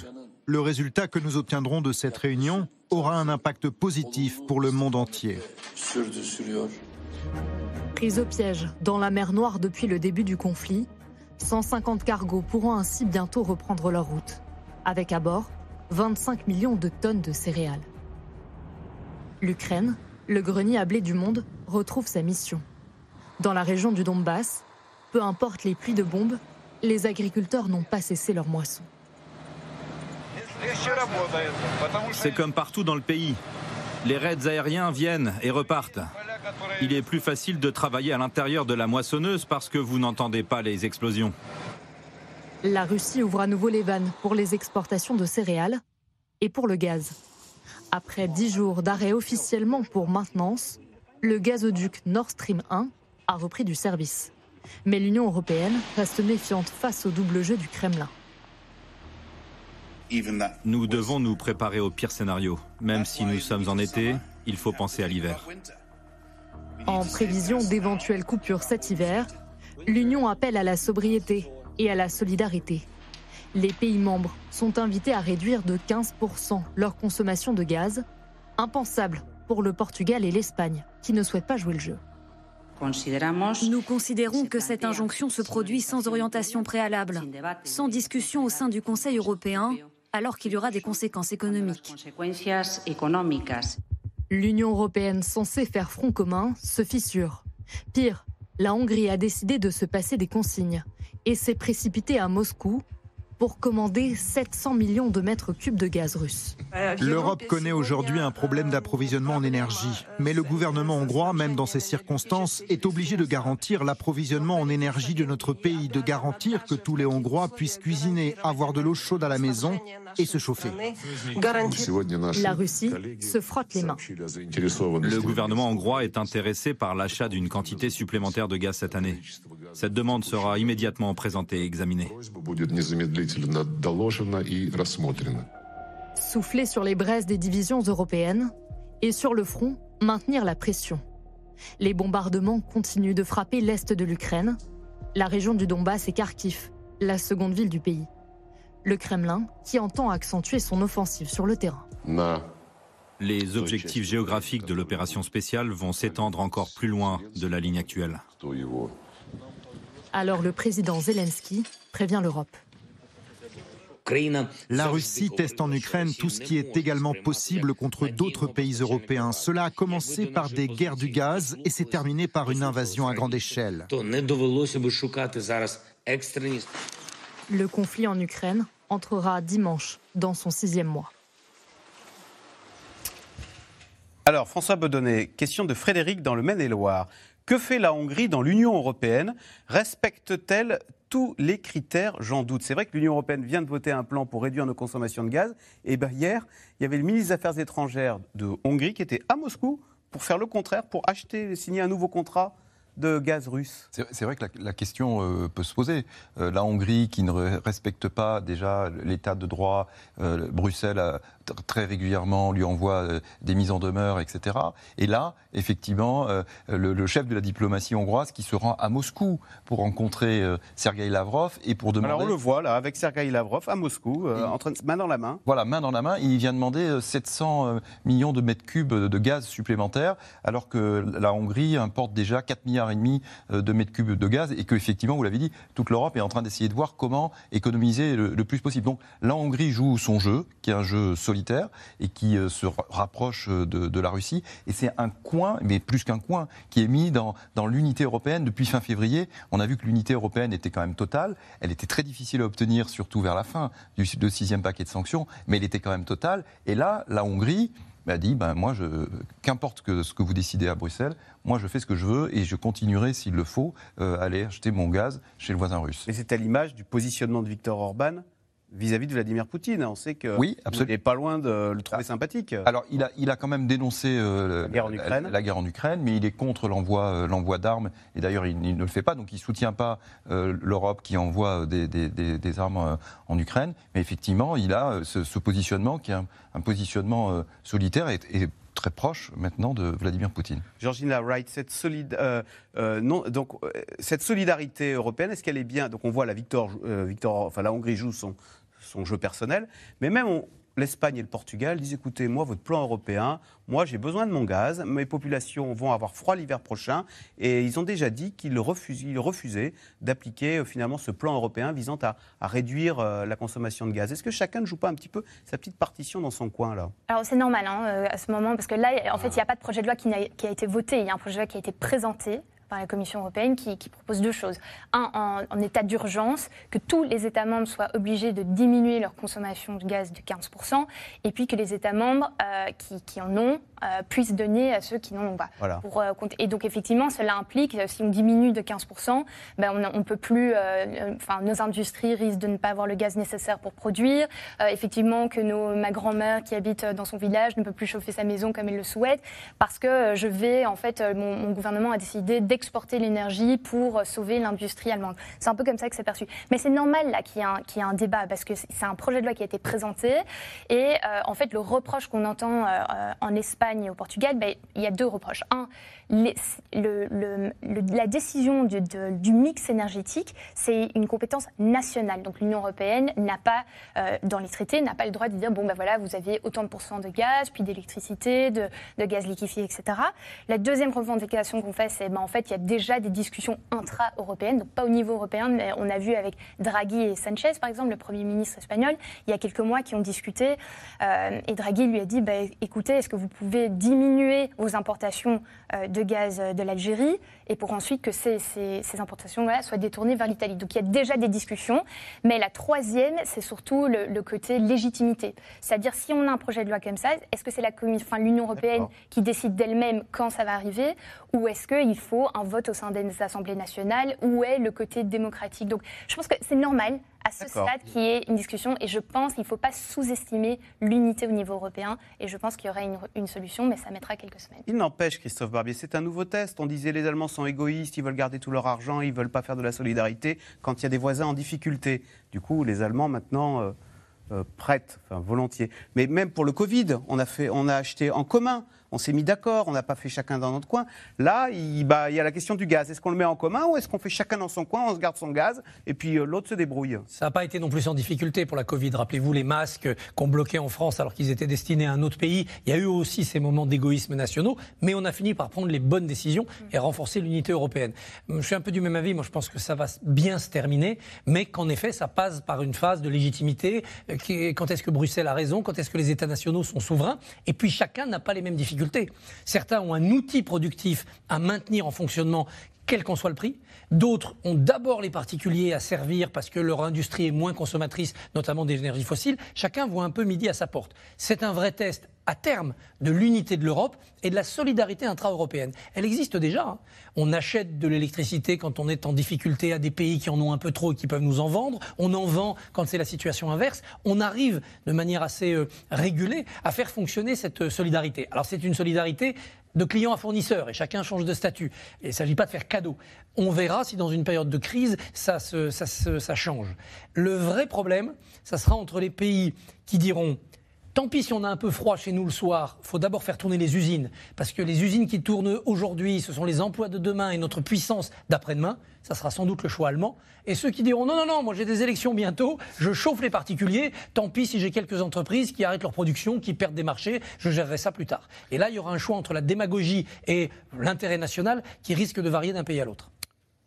Le résultat que nous obtiendrons de cette réunion aura un impact positif pour le monde entier. Prise au piège dans la mer Noire depuis le début du conflit, 150 cargos pourront ainsi bientôt reprendre leur route, avec à bord 25 millions de tonnes de céréales. L'Ukraine, le grenier à blé du monde, retrouve sa mission. Dans la région du Donbass, peu importe les pluies de bombes, les agriculteurs n'ont pas cessé leur moisson. C'est comme partout dans le pays. Les raids aériens viennent et repartent. Il est plus facile de travailler à l'intérieur de la moissonneuse parce que vous n'entendez pas les explosions. La Russie ouvre à nouveau les vannes pour les exportations de céréales et pour le gaz. Après dix jours d'arrêt officiellement pour maintenance, le gazoduc Nord Stream 1 a repris du service. Mais l'Union européenne reste méfiante face au double jeu du Kremlin. Nous devons nous préparer au pire scénario. Même si nous sommes en été, il faut penser à l'hiver. En prévision d'éventuelles coupures cet hiver, l'Union appelle à la sobriété et à la solidarité. Les pays membres sont invités à réduire de 15% leur consommation de gaz, impensable pour le Portugal et l'Espagne, qui ne souhaitent pas jouer le jeu. Nous considérons que cette injonction se produit sans orientation préalable, sans discussion au sein du Conseil européen, alors qu'il y aura des conséquences économiques. L'Union européenne censée faire front commun se fissure. Pire, la Hongrie a décidé de se passer des consignes et s'est précipitée à Moscou pour commander 700 millions de mètres cubes de gaz russe. L'Europe connaît aujourd'hui un problème d'approvisionnement en énergie, mais le gouvernement hongrois, même dans ces circonstances, est obligé de garantir l'approvisionnement en énergie de notre pays, de garantir que tous les Hongrois puissent cuisiner, avoir de l'eau chaude à la maison et se chauffer. La Russie se frotte les mains. Le gouvernement hongrois est intéressé par l'achat d'une quantité supplémentaire de gaz cette année. Cette demande sera immédiatement présentée et examinée. Souffler sur les braises des divisions européennes et sur le front, maintenir la pression. Les bombardements continuent de frapper l'est de l'Ukraine, la région du Donbass et Kharkiv, la seconde ville du pays. Le Kremlin qui entend accentuer son offensive sur le terrain. Les objectifs géographiques de l'opération spéciale vont s'étendre encore plus loin de la ligne actuelle. Alors le président Zelensky prévient l'Europe. La Russie teste en Ukraine tout ce qui est également possible contre d'autres pays européens. Cela a commencé par des guerres du gaz et s'est terminé par une invasion à grande échelle. Le conflit en Ukraine entrera dimanche dans son sixième mois. Alors, François Bedonnet, question de Frédéric dans le Maine-et-Loire. Que fait la Hongrie dans l'Union européenne? Respecte-t-elle tous les critères? J'en doute. C'est vrai que l'Union européenne vient de voter un plan pour réduire nos consommations de gaz. Et ben hier, il y avait le ministre des Affaires étrangères de Hongrie qui était à Moscou pour faire le contraire, pour acheter, signer un nouveau contrat de gaz russe C'est vrai que la, question euh, peut se poser. Euh, la Hongrie, qui ne respecte pas déjà l'état de droit, euh, Bruxelles très régulièrement lui envoie des mises en demeure, etc. Et là, effectivement, le, chef de la diplomatie hongroise qui se rend à Moscou pour rencontrer Sergei Lavrov et pour demander. Alors on le voit là, avec Sergei Lavrov à Moscou, entre, main dans la main. Voilà, main dans la main. Il vient demander 700 millions de mètres cubes de gaz supplémentaires, alors que la Hongrie importe déjà 4 milliards et demi euh, de mètres cubes de gaz et que effectivement, vous l'avez dit, toute l'Europe est en train d'essayer de voir comment économiser le, plus possible. Donc la Hongrie joue son jeu, qui est un jeu solitaire et qui euh, se rapproche euh, de, la Russie. Et c'est un coin, mais plus qu'un coin, qui est mis dans, dans l'unité européenne depuis fin février. On a vu que l'unité européenne était quand même totale. Elle était très difficile à obtenir, surtout vers la fin du sixième paquet de sanctions, mais elle était quand même totale. Et là, la Hongrie a dit ben, moi, qu'importe ce que vous décidez à Bruxelles, moi, je fais ce que je veux et je continuerai, s'il le faut, euh, aller acheter mon gaz chez le voisin russe. Mais c'est à l'image du positionnement de Viktor Orban vis-à-vis de Vladimir Poutine. On sait qu'il oui, n'est pas loin de le trouver ah. sympathique. Alors, il a, il a quand même dénoncé euh, la, guerre en Ukraine. mais il est contre l'envoi euh, l'envoi d'armes. Et d'ailleurs, il, ne le fait pas. Donc, il ne soutient pas euh, l'Europe qui envoie des, des, des, armes en Ukraine. Mais effectivement, il a ce, positionnement qui est un, positionnement solitaire et, et très proche maintenant de Vladimir Poutine. Georgina Wright, cette, solide, non, donc, cette solidarité européenne, est-ce qu'elle est bien? Donc on voit la Victor, Victor, enfin la Hongrie joue son, son jeu personnel, mais même l'Espagne et le Portugal disent écoutez, moi, votre plan européen, moi, j'ai besoin de mon gaz, mes populations vont avoir froid l'hiver prochain, et ils ont déjà dit qu'ils refusaient, d'appliquer euh, finalement ce plan européen visant à, réduire euh, la consommation de gaz. Est-ce que chacun ne joue pas un petit peu sa petite partition dans son coin là? Alors c'est normal hein, euh, à ce moment, parce que là, en fait, il n'y a pas de projet de loi qui qui a été voté, il y a un projet de loi qui a été présenté par la Commission européenne qui, propose deux choses. Un, en, état d'urgence, que tous les États membres soient obligés de diminuer leur consommation de gaz de 15%, et puis que les États membres euh, qui, en ont euh, puissent donner à ceux qui n'en ont pas. Pour, euh, et donc effectivement, cela implique, si on diminue de 15%, ben on, peut plus, enfin nos industries risquent de ne pas avoir le gaz nécessaire pour produire. effectivement, que nos, ma grand-mère qui habite dans son village ne peut plus chauffer sa maison comme elle le souhaite, parce que je vais, en fait, mon, mon gouvernement a décidé d'exporter l'énergie pour sauver l'industrie allemande. C'est un peu comme ça que c'est perçu. Mais c'est normal là qu'il y, ait un, un débat parce que c'est un projet de loi qui a été présenté et euh, en fait le reproche qu'on entend euh, en Espagne et au Portugal, ben, il y a deux reproches. Un, la décision du, mix énergétique, c'est une compétence nationale. Donc l'Union européenne n'a pas, euh, dans les traités, n'a pas le droit de dire bon ben voilà, vous avez autant de pourcents de gaz, puis d'électricité, de, gaz liquéfié, etc. La deuxième revendication qu'on fait, c'est ben, en fait il y a déjà des discussions intra-européennes, donc pas au niveau européen, mais on a vu avec Draghi et Sanchez, par exemple, le premier ministre espagnol, il y a quelques mois, qui ont discuté, euh, et Draghi lui a dit ben, écoutez, est-ce que vous pouvez diminuer vos importations euh, de gaz de l'Algérie et pour ensuite que ces, importations soient détournées vers l'Italie. Donc il y a déjà des discussions, mais la troisième, c'est surtout le, côté légitimité. C'est-à-dire si on a un projet de loi comme ça, est-ce que c'est l'Union européenne qui décide d'elle-même quand ça va arriver ou est-ce qu'il faut un vote au sein des assemblées nationales Où est le côté démocratique? Donc je pense que c'est normal à ce stade qui est une discussion. Et je pense qu'il ne faut pas sous-estimer l'unité au niveau européen. Et je pense qu'il y aura une, solution, mais ça mettra quelques semaines. Il n'empêche, Christophe Barbier, c'est un nouveau test. On disait les Allemands sont égoïstes, ils veulent garder tout leur argent, ils ne veulent pas faire de la solidarité quand il y a des voisins en difficulté. Du coup, les Allemands maintenant... Euh, euh, prêtent, enfin volontiers. Mais même pour le Covid, on a, fait, on a acheté en commun on s'est mis d'accord, on n'a pas fait chacun dans notre coin. Là, il, bah, il y a la question du gaz. Est-ce qu'on le met en commun ou est-ce qu'on fait chacun dans son coin, on se garde son gaz et puis euh, l'autre se débrouille? Ça n'a pas été non plus sans difficulté pour la Covid. Rappelez-vous les masques qu'on bloquait en France alors qu'ils étaient destinés à un autre pays. Il y a eu aussi ces moments d'égoïsme nationaux, mais on a fini par prendre les bonnes décisions et renforcer l'unité européenne. Je suis un peu du même avis. Moi, je pense que ça va bien se terminer, mais qu'en effet, ça passe par une phase de légitimité. Euh, quand est-ce que Bruxelles a raison? Quand est-ce que les États nationaux sont souverains? Et puis chacun n'a pas les mêmes difficultés. Certains ont un outil productif à maintenir en fonctionnement quel qu'en soit le prix. D'autres ont d'abord les particuliers à servir parce que leur industrie est moins consommatrice, notamment des énergies fossiles. Chacun voit un peu midi à sa porte. C'est un vrai test à terme de l'unité de l'Europe et de la solidarité intra-européenne. Elle existe déjà. Hein. On achète de l'électricité quand on est en difficulté à des pays qui en ont un peu trop et qui peuvent nous en vendre. On en vend quand c'est la situation inverse. On arrive de manière assez euh, régulée à faire fonctionner cette euh, solidarité. Alors c'est une solidarité de client à fournisseur et chacun change de statut. il ne s'agit pas de faire cadeau. On verra si dans une période de crise, ça, ça change. Le vrai problème, ça sera entre les pays qui diront Tant pis si on a un peu froid chez nous le soir, faut d'abord faire tourner les usines, parce que les usines qui tournent aujourd'hui, ce sont les emplois de demain et notre puissance d'après-demain. Ça sera sans doute le choix allemand. Et ceux qui diront non, non, non, moi j'ai des élections bientôt, je chauffe les particuliers, tant pis si j'ai quelques entreprises qui arrêtent leur production, qui perdent des marchés, je gérerai ça plus tard. Et là, il y aura un choix entre la démagogie et l'intérêt national qui risque de varier d'un pays à l'autre.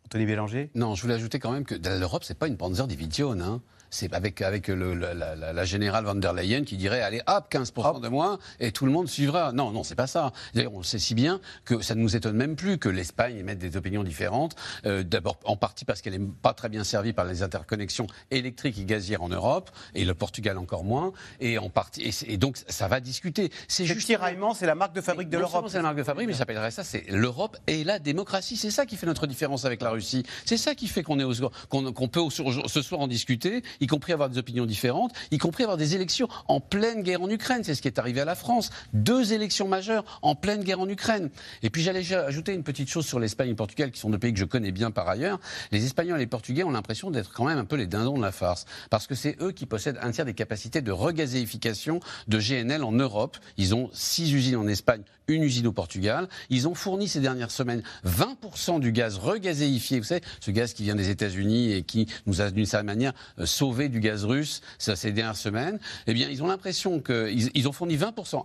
Anthony Bélanger? Non, je voulais ajouter quand même que l'Europe, c'est pas une Panzerdivision. Hein c'est avec, avec le, la, la, la, générale van der Leyen qui dirait allez hop 15% de moins et tout le monde suivra. Non, non, c'est pas ça. D'ailleurs, on sait si bien que ça ne nous étonne même plus que l'Espagne émette des opinions différentes. Euh, D'abord, en partie parce qu'elle n'est pas très bien servie par les interconnexions électriques et gazières en Europe et le Portugal encore moins. Et en partie, et, donc ça va discuter. C'est juste tiraillement, c'est la marque de fabrique de l'Europe. C'est la marque de fabrique, mais ça s'appellerait ça, c'est l'Europe et la démocratie. C'est ça qui fait notre différence avec la Russie. C'est ça qui fait qu'on est qu'on peut ce soir en discuter y compris avoir des opinions différentes, y compris avoir des élections en pleine guerre en Ukraine. C'est ce qui est arrivé à la France. Deux élections majeures en pleine guerre en Ukraine. Et puis j'allais ajouter une petite chose sur l'Espagne et le Portugal, qui sont deux pays que je connais bien par ailleurs. Les Espagnols et les Portugais ont l'impression d'être quand même un peu les dindons de la farce. Parce que c'est eux qui possèdent un tiers des capacités de regazéification de GNL en Europe. Ils ont six usines en Espagne, une usine au Portugal. Ils ont fourni ces dernières semaines 20% du gaz regazéifié, vous savez, ce gaz qui vient des États-Unis et qui nous a d'une certaine manière euh, du gaz russe ces dernières semaines. Eh bien, ils ont l'impression qu'ils ils ont fourni 20%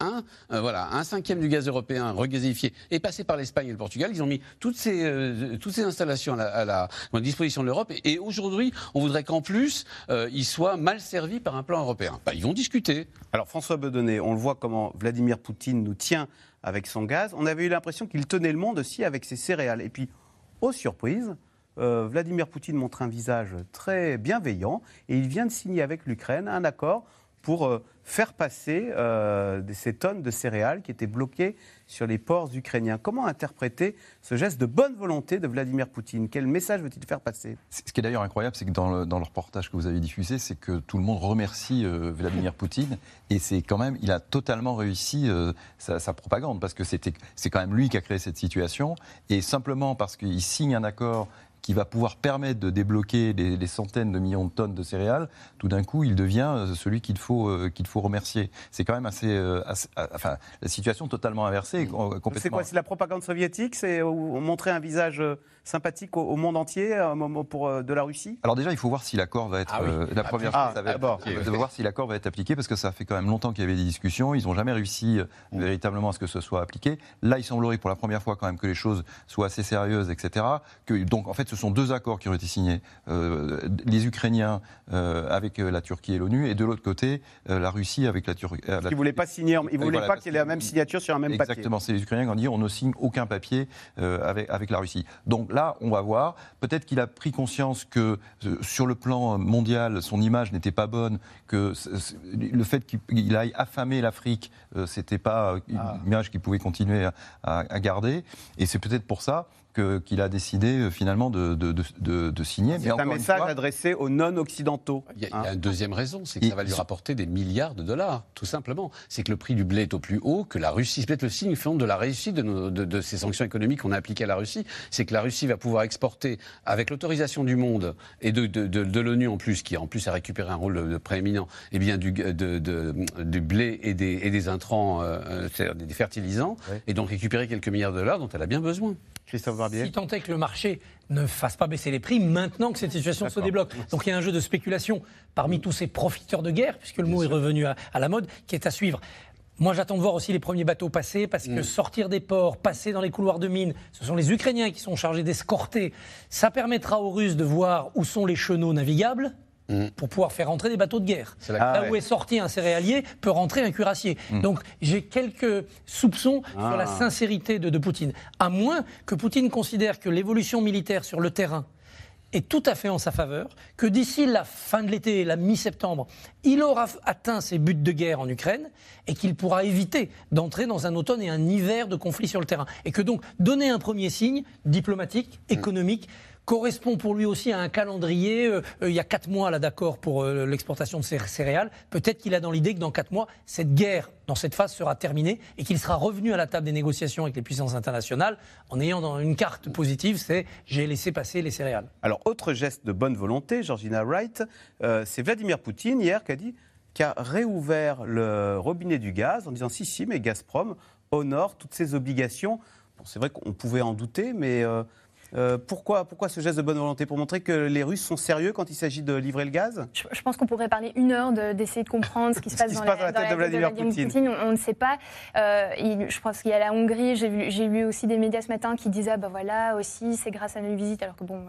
un, euh, voilà, un cinquième du gaz européen regazéifié est passé par l'Espagne et le Portugal. Ils ont mis toutes ces, euh, installations à la, disposition de l'Europe. Et, aujourd'hui, on voudrait qu'en plus, euh, ils soient mal servis par un plan européen. Bah, ils vont discuter. Alors François Bedonnet, on le voit comment Vladimir Poutine nous tient avec son gaz. On avait eu l'impression qu'il tenait le monde aussi avec ses céréales. Et puis, aux surprises, Vladimir Poutine montre un visage très bienveillant et il vient de signer avec l'Ukraine un accord pour euh, faire passer euh, ces tonnes de céréales qui étaient bloquées sur les ports ukrainiens. Comment interpréter ce geste de bonne volonté de Vladimir Poutine? Quel message veut-il faire passer? Ce qui est d'ailleurs incroyable, c'est que dans le, reportage que vous avez diffusé, c'est que tout le monde remercie euh, Vladimir Poutine et c'est quand même, il a totalement réussi sa, propagande parce que c'est quand même lui qui a créé cette situation et simplement parce qu'il signe un accord qui va pouvoir permettre de débloquer des, centaines de millions de tonnes de céréales, tout d'un coup, il devient euh, celui qu'il faut, euh, qu'il faut remercier. C'est quand même assez, euh, Enfin, la situation totalement inversée. Complètement... C'est quoi C'est la propagande soviétique? C'est montrer un visage sympathique au, monde entier pour, de la Russie? Alors déjà, il faut voir si l'accord va être... Ah la ah, première chose, ça va être, voir si l'accord va être appliqué, parce que ça fait quand même longtemps qu'il y avait des discussions. Ils n'ont jamais réussi mm. véritablement à ce que ce soit appliqué. Là, il semblerait pour la première fois quand même que les choses soient assez sérieuses, etc. Que, donc, en fait, ce sont deux accords qui ont été signés, euh, les Ukrainiens euh, avec euh, la Turquie et l'ONU, et de l'autre côté, la Russie avec la Turquie. Ils ne voulaient pas signer, ils voulaient pas qu'il y ait la même signature sur un même papier. Exactement, c'est les Ukrainiens qui ont dit on ne signe aucun papier avec, avec la Russie. Donc là, on va voir. Peut-être qu'il a pris conscience que sur le plan mondial, son image n'était pas bonne, que le fait qu'il aille affamer l'Afrique, c'était pas une ah. image qu'il pouvait continuer à garder. Et c'est peut-être pour ça qu'il a décidé euh, finalement de, de, signer. C'est un message adressé aux non-occidentaux. Il y, a, une deuxième raison, c'est que ça va lui rapporter des milliards de dollars, tout simplement. C'est que le prix du blé est au plus haut, que la Russie, c'est peut-être le signe de la réussite de, ces sanctions économiques qu'on a appliquées à la Russie, c'est que la Russie va pouvoir exporter, avec l'autorisation du monde et de, l'ONU en plus, qui en plus a récupéré un rôle prééminent, eh bien du, du blé et des, et des intrants, euh, des fertilisants, et donc récupérer quelques milliards de dollars dont elle a bien besoin. Christophe Si tant est que le marché ne fasse pas baisser les prix maintenant que cette situation se débloque. Donc il y a un jeu de spéculation parmi tous ces profiteurs de guerre, puisque le mot est revenu à, la mode, qui est à suivre. Moi, j'attends de voir aussi les premiers bateaux passer, parce que mm. sortir des ports, passer dans les couloirs de mines, ce sont les Ukrainiens qui sont chargés d'escorter. Ça permettra aux Russes de voir où sont les chenaux navigables, Mm. pour pouvoir faire rentrer des bateaux de guerre. Là où est sorti un céréalier, peut rentrer un cuirassier. Mm. Donc j'ai quelques soupçons sur la ah. sincérité de, de Poutine. À moins que Poutine considère que l'évolution militaire sur le terrain est tout à fait en sa faveur, que d'ici la fin de l'été, la mi-septembre, il aura atteint ses buts de guerre en Ukraine et qu'il pourra éviter d'entrer dans un automne et un hiver de conflit sur le terrain. Et que donc donner un premier signe diplomatique, économique, correspond pour lui aussi à un calendrier. Euh, euh, il y a quatre mois là d'accord pour euh, l'exportation de ces céréales. Peut-être qu'il a dans l'idée que dans quatre mois, cette guerre dans cette phase sera terminée et qu'il sera revenu à la table des négociations avec les puissances internationales en ayant dans une carte positive, c'est j'ai laissé passer les céréales. Alors autre geste de bonne volonté, Georgina Wright, c'est Vladimir Poutine hier qui a dit qui a réouvert le robinet du gaz en disant si si mais Gazprom honore toutes ses obligations. Bon, c'est vrai qu'on pouvait en douter, mais euh, pourquoi, pourquoi ce geste de bonne volonté? Pour montrer que les Russes sont sérieux quand il s'agit de livrer le gaz? Je, pense qu'on pourrait parler une heure d'essayer de, comprendre ce qui se passe, dans, la, tête de Vladimir Poutine. On, ne sait pas. Euh, je pense qu'il y a la Hongrie. J'ai lu aussi des médias ce matin qui disaient bah voilà, aussi, c'est grâce à nos visites, alors que bon,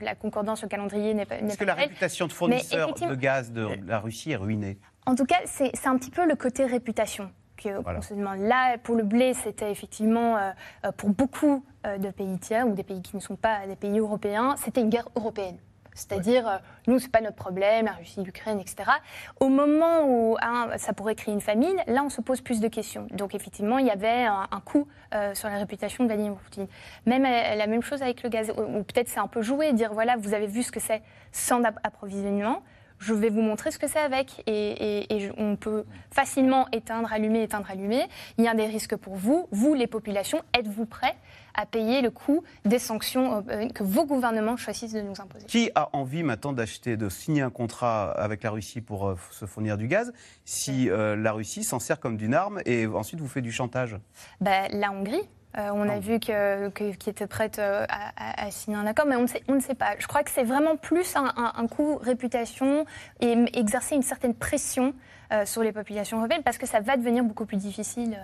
la concordance au calendrier n'est pas. Est-ce que la réputation de fournisseur de gaz de la Russie est ruinée? En tout cas, c'est un petit peu le côté réputation Là, pour le blé, c'était effectivement, euh, euh, pour beaucoup euh, de pays tiers ou des pays qui ne sont pas des pays européens, c'était une guerre européenne. C'est-à-dire, nous, ce n'est pas notre problème, la Russie, l'Ukraine, etc. Au moment où ça pourrait créer une famine, là, on se pose plus de questions. Donc, effectivement, il y avait un, coup sur la réputation de Vladimir Poutine. Même la même chose avec le gaz, ou peut-être c'est un peu joué, dire voilà, vous avez vu ce que c'est sans approvisionnement je vais vous montrer ce que c'est avec. Et, on peut facilement éteindre, allumer, éteindre, allumer. Il y a des risques pour vous. Vous, les populations, êtes-vous prêts à payer le coût des sanctions euh, que vos gouvernements choisissent de nous imposer? Qui a envie maintenant d'acheter, de signer un contrat avec la Russie pour euh, se fournir du gaz si euh, la Russie s'en sert comme d'une arme et ensuite vous fait du chantage? Ben, La Hongrie. Euh, on a vu que, qui était prête euh, à, signer un accord, mais on ne, sait, on ne sait pas. Je crois que c'est vraiment plus un, coup réputation et exercer une certaine pression sur les populations européennes parce que ça va devenir beaucoup plus difficile.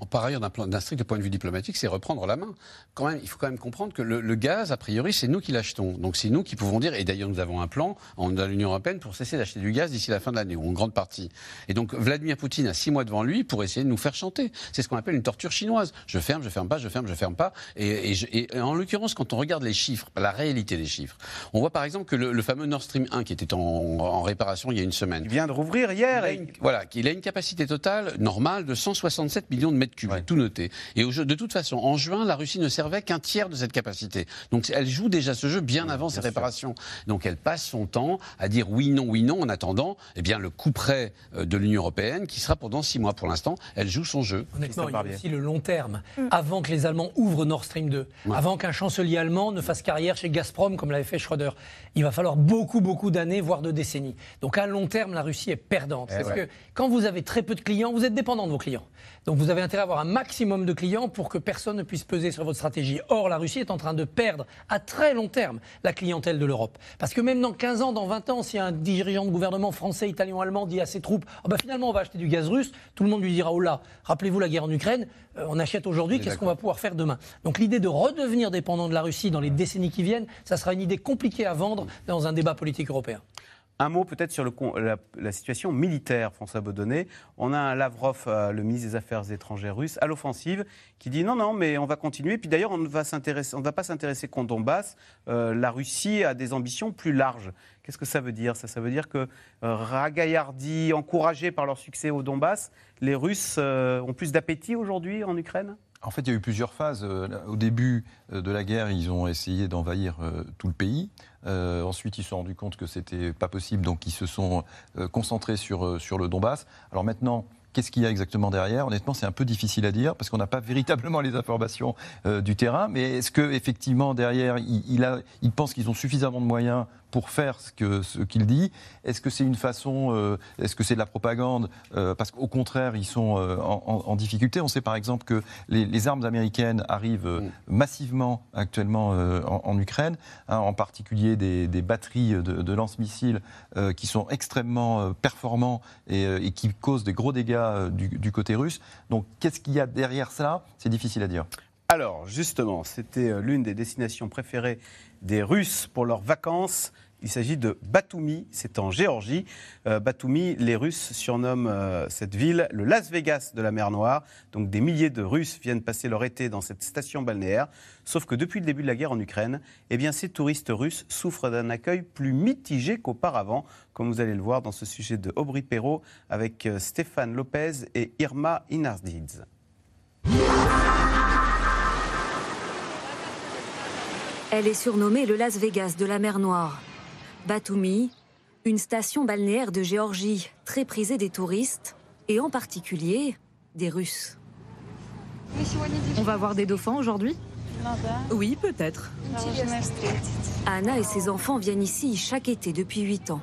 En Par ailleurs, d'un strict point de vue diplomatique, c'est reprendre la main. Quand même, il faut quand même comprendre que le, gaz, a priori, c'est nous qui l'achetons. Donc c'est nous qui pouvons dire, et d'ailleurs nous avons un plan en, dans l'Union européenne pour cesser d'acheter du gaz d'ici la fin de l'année, ou en grande partie. Et donc Vladimir Poutine a six mois devant lui pour essayer de nous faire chanter. C'est ce qu'on appelle une torture chinoise. Je ferme, je ferme pas, je ferme, je ferme pas. Et, et, en l'occurrence, quand on regarde les chiffres, la réalité des chiffres, on voit par exemple que le, fameux Nord Stream 1 qui était en, réparation il y a une semaine. Il vient de rouvrir hier. Voilà, qu'il a une capacité totale normale de 167 millions de mètres cubes, tout noté. Et au jeu, de toute façon, en juin, la Russie ne servait qu'un tiers de cette capacité. Donc elle joue déjà ce jeu bien avant ses réparations. Donc elle passe son temps à dire oui, non, oui, non, en attendant eh bien, le coup près euh, de l'Union européenne qui sera pendant six mois. Pour l'instant, elle joue son jeu. Honnêtement, il y a aussi le long terme. Mm. Avant que les Allemands ouvrent Nord Stream 2, avant qu'un chancelier allemand ne fasse carrière chez Gazprom comme l'avait fait Schröder, il va falloir beaucoup, beaucoup d'années, voire de décennies. Donc à long terme, la Russie est perdante. Eh parce que quand vous avez très peu de clients, vous êtes dépendant de vos clients. Donc vous avez intérêt à avoir un maximum de clients pour que personne ne puisse peser sur votre stratégie. Or, la Russie est en train de perdre à très long terme la clientèle de l'Europe. Parce que même dans 15 ans, dans 20 ans, si un dirigeant de gouvernement français, italien, allemand dit à ses troupes oh bah finalement on va acheter du gaz russe, tout le monde lui dira oh là, rappelez-vous la guerre en Ukraine, euh, on achète aujourd'hui, qu'est-ce qu'on va pouvoir faire demain? Donc l'idée de redevenir dépendant de la Russie dans les décennies qui viennent, ça sera une idée compliquée à vendre dans un débat politique européen. Un mot peut-être sur le, la, situation militaire, François Baudonnet. On a un Lavrov, euh, le ministre des Affaires étrangères russe, à l'offensive, qui dit non, non, mais on va continuer. Puis d'ailleurs, on ne va, va pas s'intéresser qu'au Donbass. Euh, la Russie a des ambitions plus larges. Qu'est-ce que ça veut dire? Ça, ça veut dire que euh, ragaillardi, encouragés par leur succès au Donbass, les Russes ont plus d'appétit aujourd'hui en Ukraine? En fait, il y a eu plusieurs phases. Au début de la guerre, ils ont essayé d'envahir tout le pays. Euh, ensuite, ils se sont rendus compte que c'était pas possible, donc ils se sont euh, concentrés sur, euh, sur le Donbass. Alors maintenant, Qu'est-ce qu'il y a exactement derrière? Honnêtement, c'est un peu difficile à dire parce qu'on n'a pas véritablement les informations du terrain. Mais est-ce que effectivement derrière, il, a, il qu'ils ont suffisamment de moyens pour faire ce qu'il ce dit Est-ce que c'est une façon, euh, est-ce que c'est de la propagande euh, Parce qu'au contraire, ils sont euh, en, difficulté. On sait par exemple que les, armes américaines arrivent mm. massivement actuellement en, Ukraine, hein, en particulier des, batteries de, lance-missiles qui sont extrêmement performants et, qui causent des gros dégâts du, du côté russe. Donc qu'est-ce qu'il y a derrière cela? C'est difficile à dire. Alors, justement, c'était l'une des destinations préférées des Russes pour leurs vacances. Il s'agit de Batumi, c'est en Géorgie. Euh, Batumi, les Russes surnomment euh, cette ville le Las Vegas de la mer Noire. Donc des milliers de Russes viennent passer leur été dans cette station balnéaire. Sauf que depuis le début de la guerre en Ukraine, eh bien, ces touristes russes souffrent d'un accueil plus mitigé qu'auparavant, comme vous allez le voir dans ce sujet de Aubry Perrault avec euh, Stéphane Lopez et Irma Inardidz. Elle est surnommée le Las Vegas de la mer Noire. Batumi, une station balnéaire de Géorgie très prisée des touristes et en particulier des Russes. On va voir des dauphins aujourd'hui? Oui, peut-être. Anna et ses enfants viennent ici chaque été depuis 8 ans.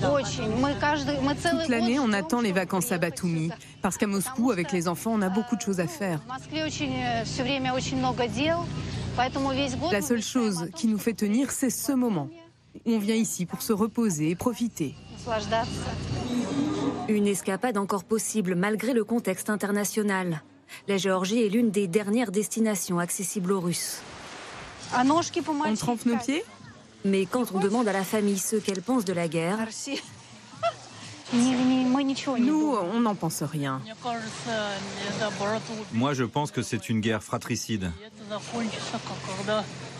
Toute l'année, on attend les vacances à Batumi. Parce qu'à Moscou, avec les enfants, on a beaucoup de choses à faire. La seule chose qui nous fait tenir, c'est ce moment. On vient ici pour se reposer et profiter. Une escapade encore possible malgré le contexte international. La Géorgie est l'une des dernières destinations accessibles aux Russes. On trempe nos pieds? Mais quand on demande à la famille ce qu'elle pense de la guerre, nous, on n'en pense rien. Moi, je pense que c'est une guerre fratricide.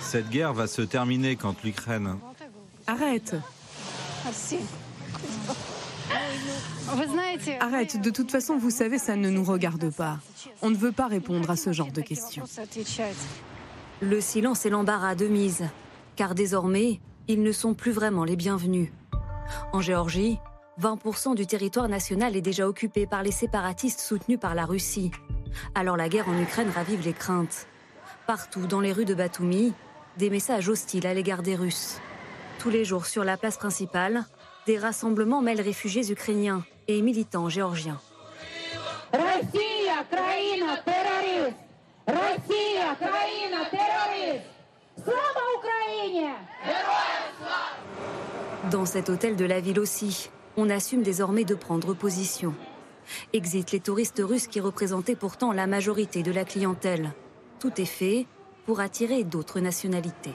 Cette guerre va se terminer quand l'Ukraine... Arrête. Arrête, de toute façon, vous savez, ça ne nous regarde pas. On ne veut pas répondre à ce genre de questions. Le silence et l'embarras de mise, car désormais, ils ne sont plus vraiment les bienvenus. En Géorgie, 20% du territoire national est déjà occupé par les séparatistes soutenus par la Russie. Alors la guerre en Ukraine ravive les craintes. Partout dans les rues de Batumi, des messages hostiles à l'égard des Russes. Tous les jours sur la place principale, des rassemblements mêlent réfugiés ukrainiens et militants géorgiens. Dans cet hôtel de la ville aussi, on assume désormais de prendre position. Exit les touristes russes qui représentaient pourtant la majorité de la clientèle. Tout est fait pour attirer d'autres nationalités.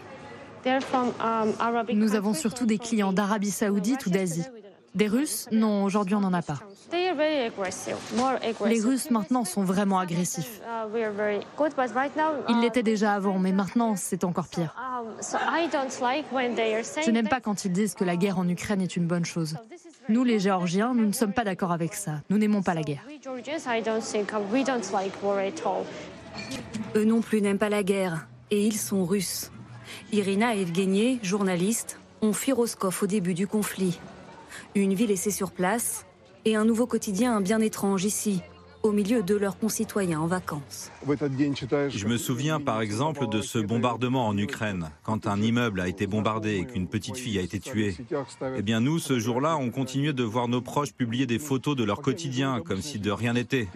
Nous avons surtout des clients d'Arabie saoudite ou d'Asie. Des Russes Non, aujourd'hui on n'en a pas. Les Russes maintenant sont vraiment agressifs. Ils l'étaient déjà avant, mais maintenant c'est encore pire. Je n'aime pas quand ils disent que la guerre en Ukraine est une bonne chose. Nous, les Géorgiens, nous ne sommes pas d'accord avec ça. Nous n'aimons pas la guerre. Eux non plus n'aiment pas la guerre. Et ils sont russes. Irina Evgenie, journaliste, ont fui Roscoff au début du conflit. Une vie laissée sur place et un nouveau quotidien bien étrange ici, au milieu de leurs concitoyens en vacances. Je me souviens par exemple de ce bombardement en Ukraine, quand un immeuble a été bombardé et qu'une petite fille a été tuée. Eh bien nous, ce jour-là, on continuait de voir nos proches publier des photos de leur quotidien, comme si de rien n'était.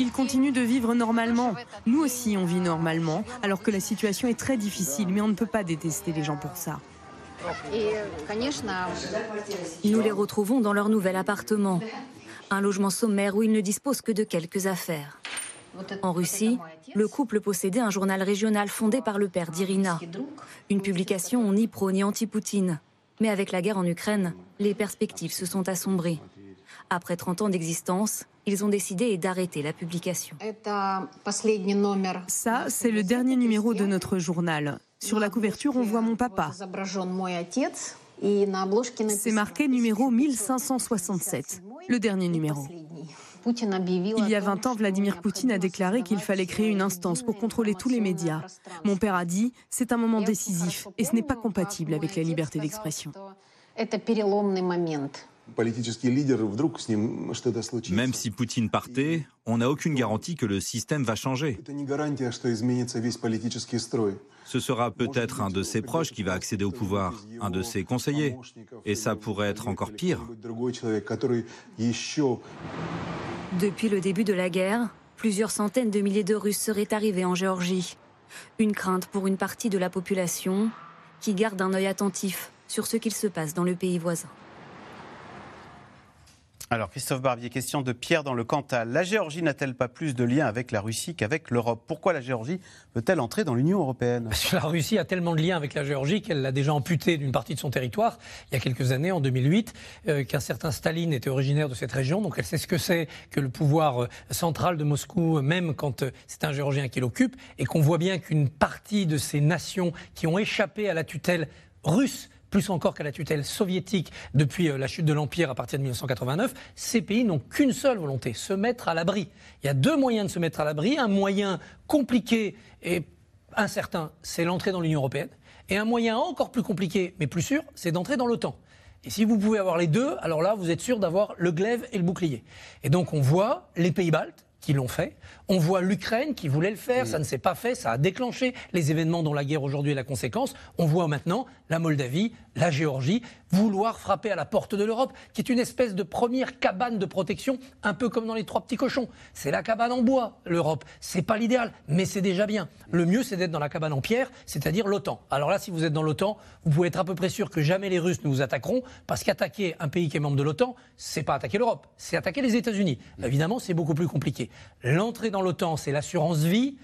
Ils continuent de vivre normalement. Nous aussi, on vit normalement, alors que la situation est très difficile, mais on ne peut pas détester les gens pour ça. Nous les retrouvons dans leur nouvel appartement. Un logement sommaire où ils ne disposent que de quelques affaires. En Russie, le couple possédait un journal régional fondé par le père d'Irina. Une publication ni pro ni anti-Poutine. Mais avec la guerre en Ukraine, les perspectives se sont assombrées. Après 30 ans d'existence, ils ont décidé d'arrêter la publication. Ça, c'est le dernier numéro de notre journal. Sur la couverture, on voit mon papa. C'est marqué numéro 1567, le dernier numéro. Il y a 20 ans, Vladimir Poutine a déclaré qu'il fallait créer une instance pour contrôler tous les médias. Mon père a dit, c'est un moment décisif et ce n'est pas compatible avec la liberté d'expression. Même si Poutine partait, on n'a aucune garantie que le système va changer. Ce sera peut-être un de ses proches qui va accéder au pouvoir, un de ses conseillers. Et ça pourrait être encore pire. Depuis le début de la guerre, plusieurs centaines de milliers de Russes seraient arrivés en Géorgie. Une crainte pour une partie de la population qui garde un œil attentif sur ce qu'il se passe dans le pays voisin. Alors, Christophe Barbier, question de Pierre dans le Cantal. La Géorgie n'a-t-elle pas plus de liens avec la Russie qu'avec l'Europe? Pourquoi la Géorgie veut-elle entrer dans l'Union européenne? Parce que la Russie a tellement de liens avec la Géorgie qu'elle l'a déjà amputé d'une partie de son territoire il y a quelques années, en 2008, euh, qu'un certain Staline était originaire de cette région. Donc elle sait ce que c'est que le pouvoir euh, central de Moscou, même quand euh, c'est un Géorgien qui l'occupe, et qu'on voit bien qu'une partie de ces nations qui ont échappé à la tutelle russe plus encore qu'à la tutelle soviétique depuis euh, la chute de l'Empire à partir de 1989, ces pays n'ont qu'une seule volonté, se mettre à l'abri. Il y a deux moyens de se mettre à l'abri. Un moyen compliqué et incertain, c'est l'entrée dans l'Union européenne. Et un moyen encore plus compliqué, mais plus sûr, c'est d'entrer dans l'OTAN. Et si vous pouvez avoir les deux, alors là, vous êtes sûr d'avoir le glaive et le bouclier. Et donc, on voit les pays baltes qui l'ont fait. On voit l'Ukraine qui voulait le faire, ça ne s'est pas fait, ça a déclenché les événements dont la guerre aujourd'hui est la conséquence. On voit maintenant la Moldavie, la Géorgie vouloir frapper à la porte de l'Europe, qui est une espèce de première cabane de protection, un peu comme dans les trois petits cochons. C'est la cabane en bois, l'Europe. C'est pas l'idéal, mais c'est déjà bien. Le mieux, c'est d'être dans la cabane en pierre, c'est-à-dire l'OTAN. Alors là, si vous êtes dans l'OTAN, vous pouvez être à peu près sûr que jamais les Russes ne vous attaqueront, parce qu'attaquer un pays qui est membre de l'OTAN, c'est pas attaquer l'Europe, c'est attaquer les États-Unis. Évidemment, c'est beaucoup plus compliqué. L'entrée dans l'OTAN, c'est l'assurance vie.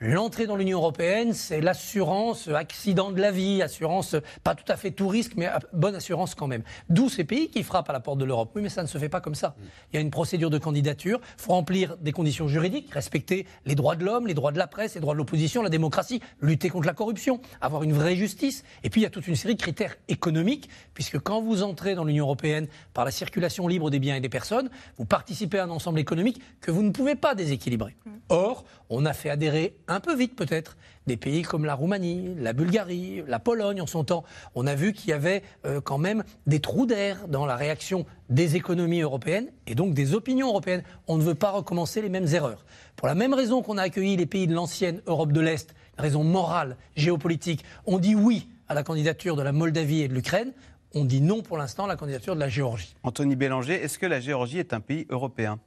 L'entrée dans l'Union européenne, c'est l'assurance accident de la vie, assurance pas tout à fait tout risque, mais bonne assurance quand même. D'où ces pays qui frappent à la porte de l'Europe. Oui, mais ça ne se fait pas comme ça. Il y a une procédure de candidature, il faut remplir des conditions juridiques, respecter les droits de l'homme, les droits de la presse, les droits de l'opposition, la démocratie, lutter contre la corruption, avoir une vraie justice. Et puis il y a toute une série de critères économiques, puisque quand vous entrez dans l'Union européenne par la circulation libre des biens et des personnes, vous participez à un ensemble économique que vous ne pouvez pas déséquilibrer. Or, on a fait adhérer un peu vite peut-être des pays comme la Roumanie, la Bulgarie, la Pologne en son temps. On a vu qu'il y avait euh, quand même des trous d'air dans la réaction des économies européennes et donc des opinions européennes. On ne veut pas recommencer les mêmes erreurs. Pour la même raison qu'on a accueilli les pays de l'ancienne Europe de l'Est, raison morale, géopolitique, on dit oui à la candidature de la Moldavie et de l'Ukraine. On dit non pour l'instant à la candidature de la Géorgie. Anthony Bélanger, est-ce que la Géorgie est un pays européen?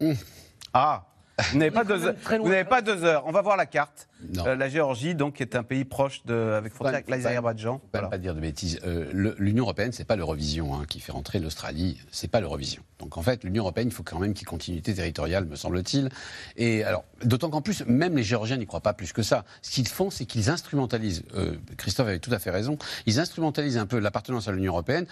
Mmh. Ah vous n'avez pas, deux heures. On va voir la carte. La Géorgie, donc, est un pays proche de, avec frontière avec l'Azerbaïdjan. pas dire de bêtises. L'Union européenne, c'est pas l'Eurovision hein, qui fait rentrer l'Australie. C'est pas l'Eurovision. Donc en fait, l'Union européenne, il faut quand même qu'il y ait continuité territoriale, me semble-t-il. Et alors, d'autant qu'en plus, même les Géorgiens n'y croient pas plus que ça. Ce qu'ils font, c'est qu'ils instrumentalisent. Christophe avait tout à fait raison. Ils instrumentalisent un peu l'appartenance à l'Union européenne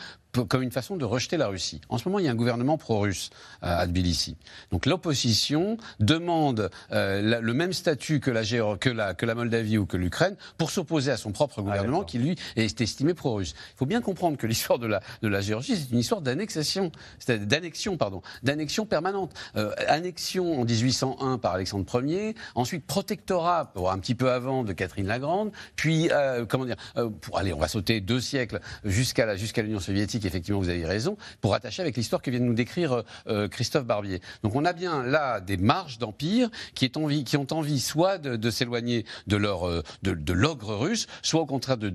comme une façon de rejeter la Russie. En ce moment, il y a un gouvernement pro-russe à Tbilissi. Donc l'opposition demande euh, le même statut que la, que, la, que la Moldavie ou que l'Ukraine pour s'opposer à son propre gouvernement qui, lui, est estimé pro-russe. Il faut bien comprendre que l'histoire de la, de la Géorgie, c'est une histoire d'annexation, d'annexion, pardon, d'annexion permanente. Euh, annexion en 1801 par Alexandre Ier, ensuite protectorat, un petit peu avant, de Catherine la Grande, puis, euh, comment dire, pour, allez, on va sauter deux siècles jusqu'à jusqu'à l'Union soviétique, effectivement, vous avez raison, pour attacher avec l'histoire que vient de nous décrire Christophe Barbier. Donc on a bien là des marges d'empire qui ont envie soit de, s'éloigner de leur euh, de, l'ogre russe, soit au contraire de,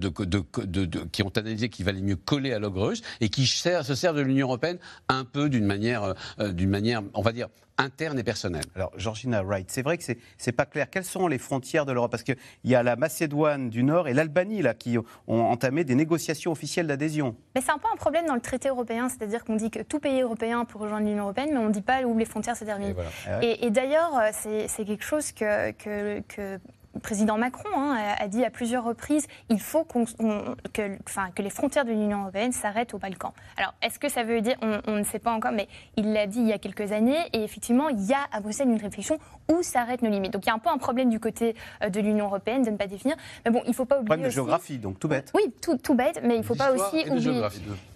qui ont analysé qu'il valait mieux coller à l'ogre russe et qui se servent de l'Union européenne un peu d'une manière, euh, d'une manière, on va dire, interne et personnelle. Alors, Georgina Wright, c'est vrai que c'est n'est pas clair. Quelles sont les frontières de l'Europe? Parce qu'il y a la Macédoine du Nord et l'Albanie là qui ont entamé des négociations officielles d'adhésion. Mais c'est un peu un problème dans le traité européen, c'est-à-dire qu'on dit que tout pays européen peut rejoindre l'Union européenne, mais on ne dit pas où les frontières se terminent. Et, d'ailleurs, euh, c'est quelque chose que, que, que le président Macron hein, a dit à plusieurs reprises il faut que, enfin, que, les frontières de l'Union européenne s'arrêtent au Balkan. Alors, est-ce que ça veut dire, on, ne sait pas encore, mais il l'a dit il y a quelques années, et effectivement, il y a à Bruxelles une réflexion où s'arrêtent nos limites. Donc, il y a un peu un problème du côté euh, de l'Union européenne de ne pas définir. Mais bon, il ne faut pas oublier. Problème de géographie, donc tout bête. Oui, tout, tout bête, mais il ne faut pas aussi oublier.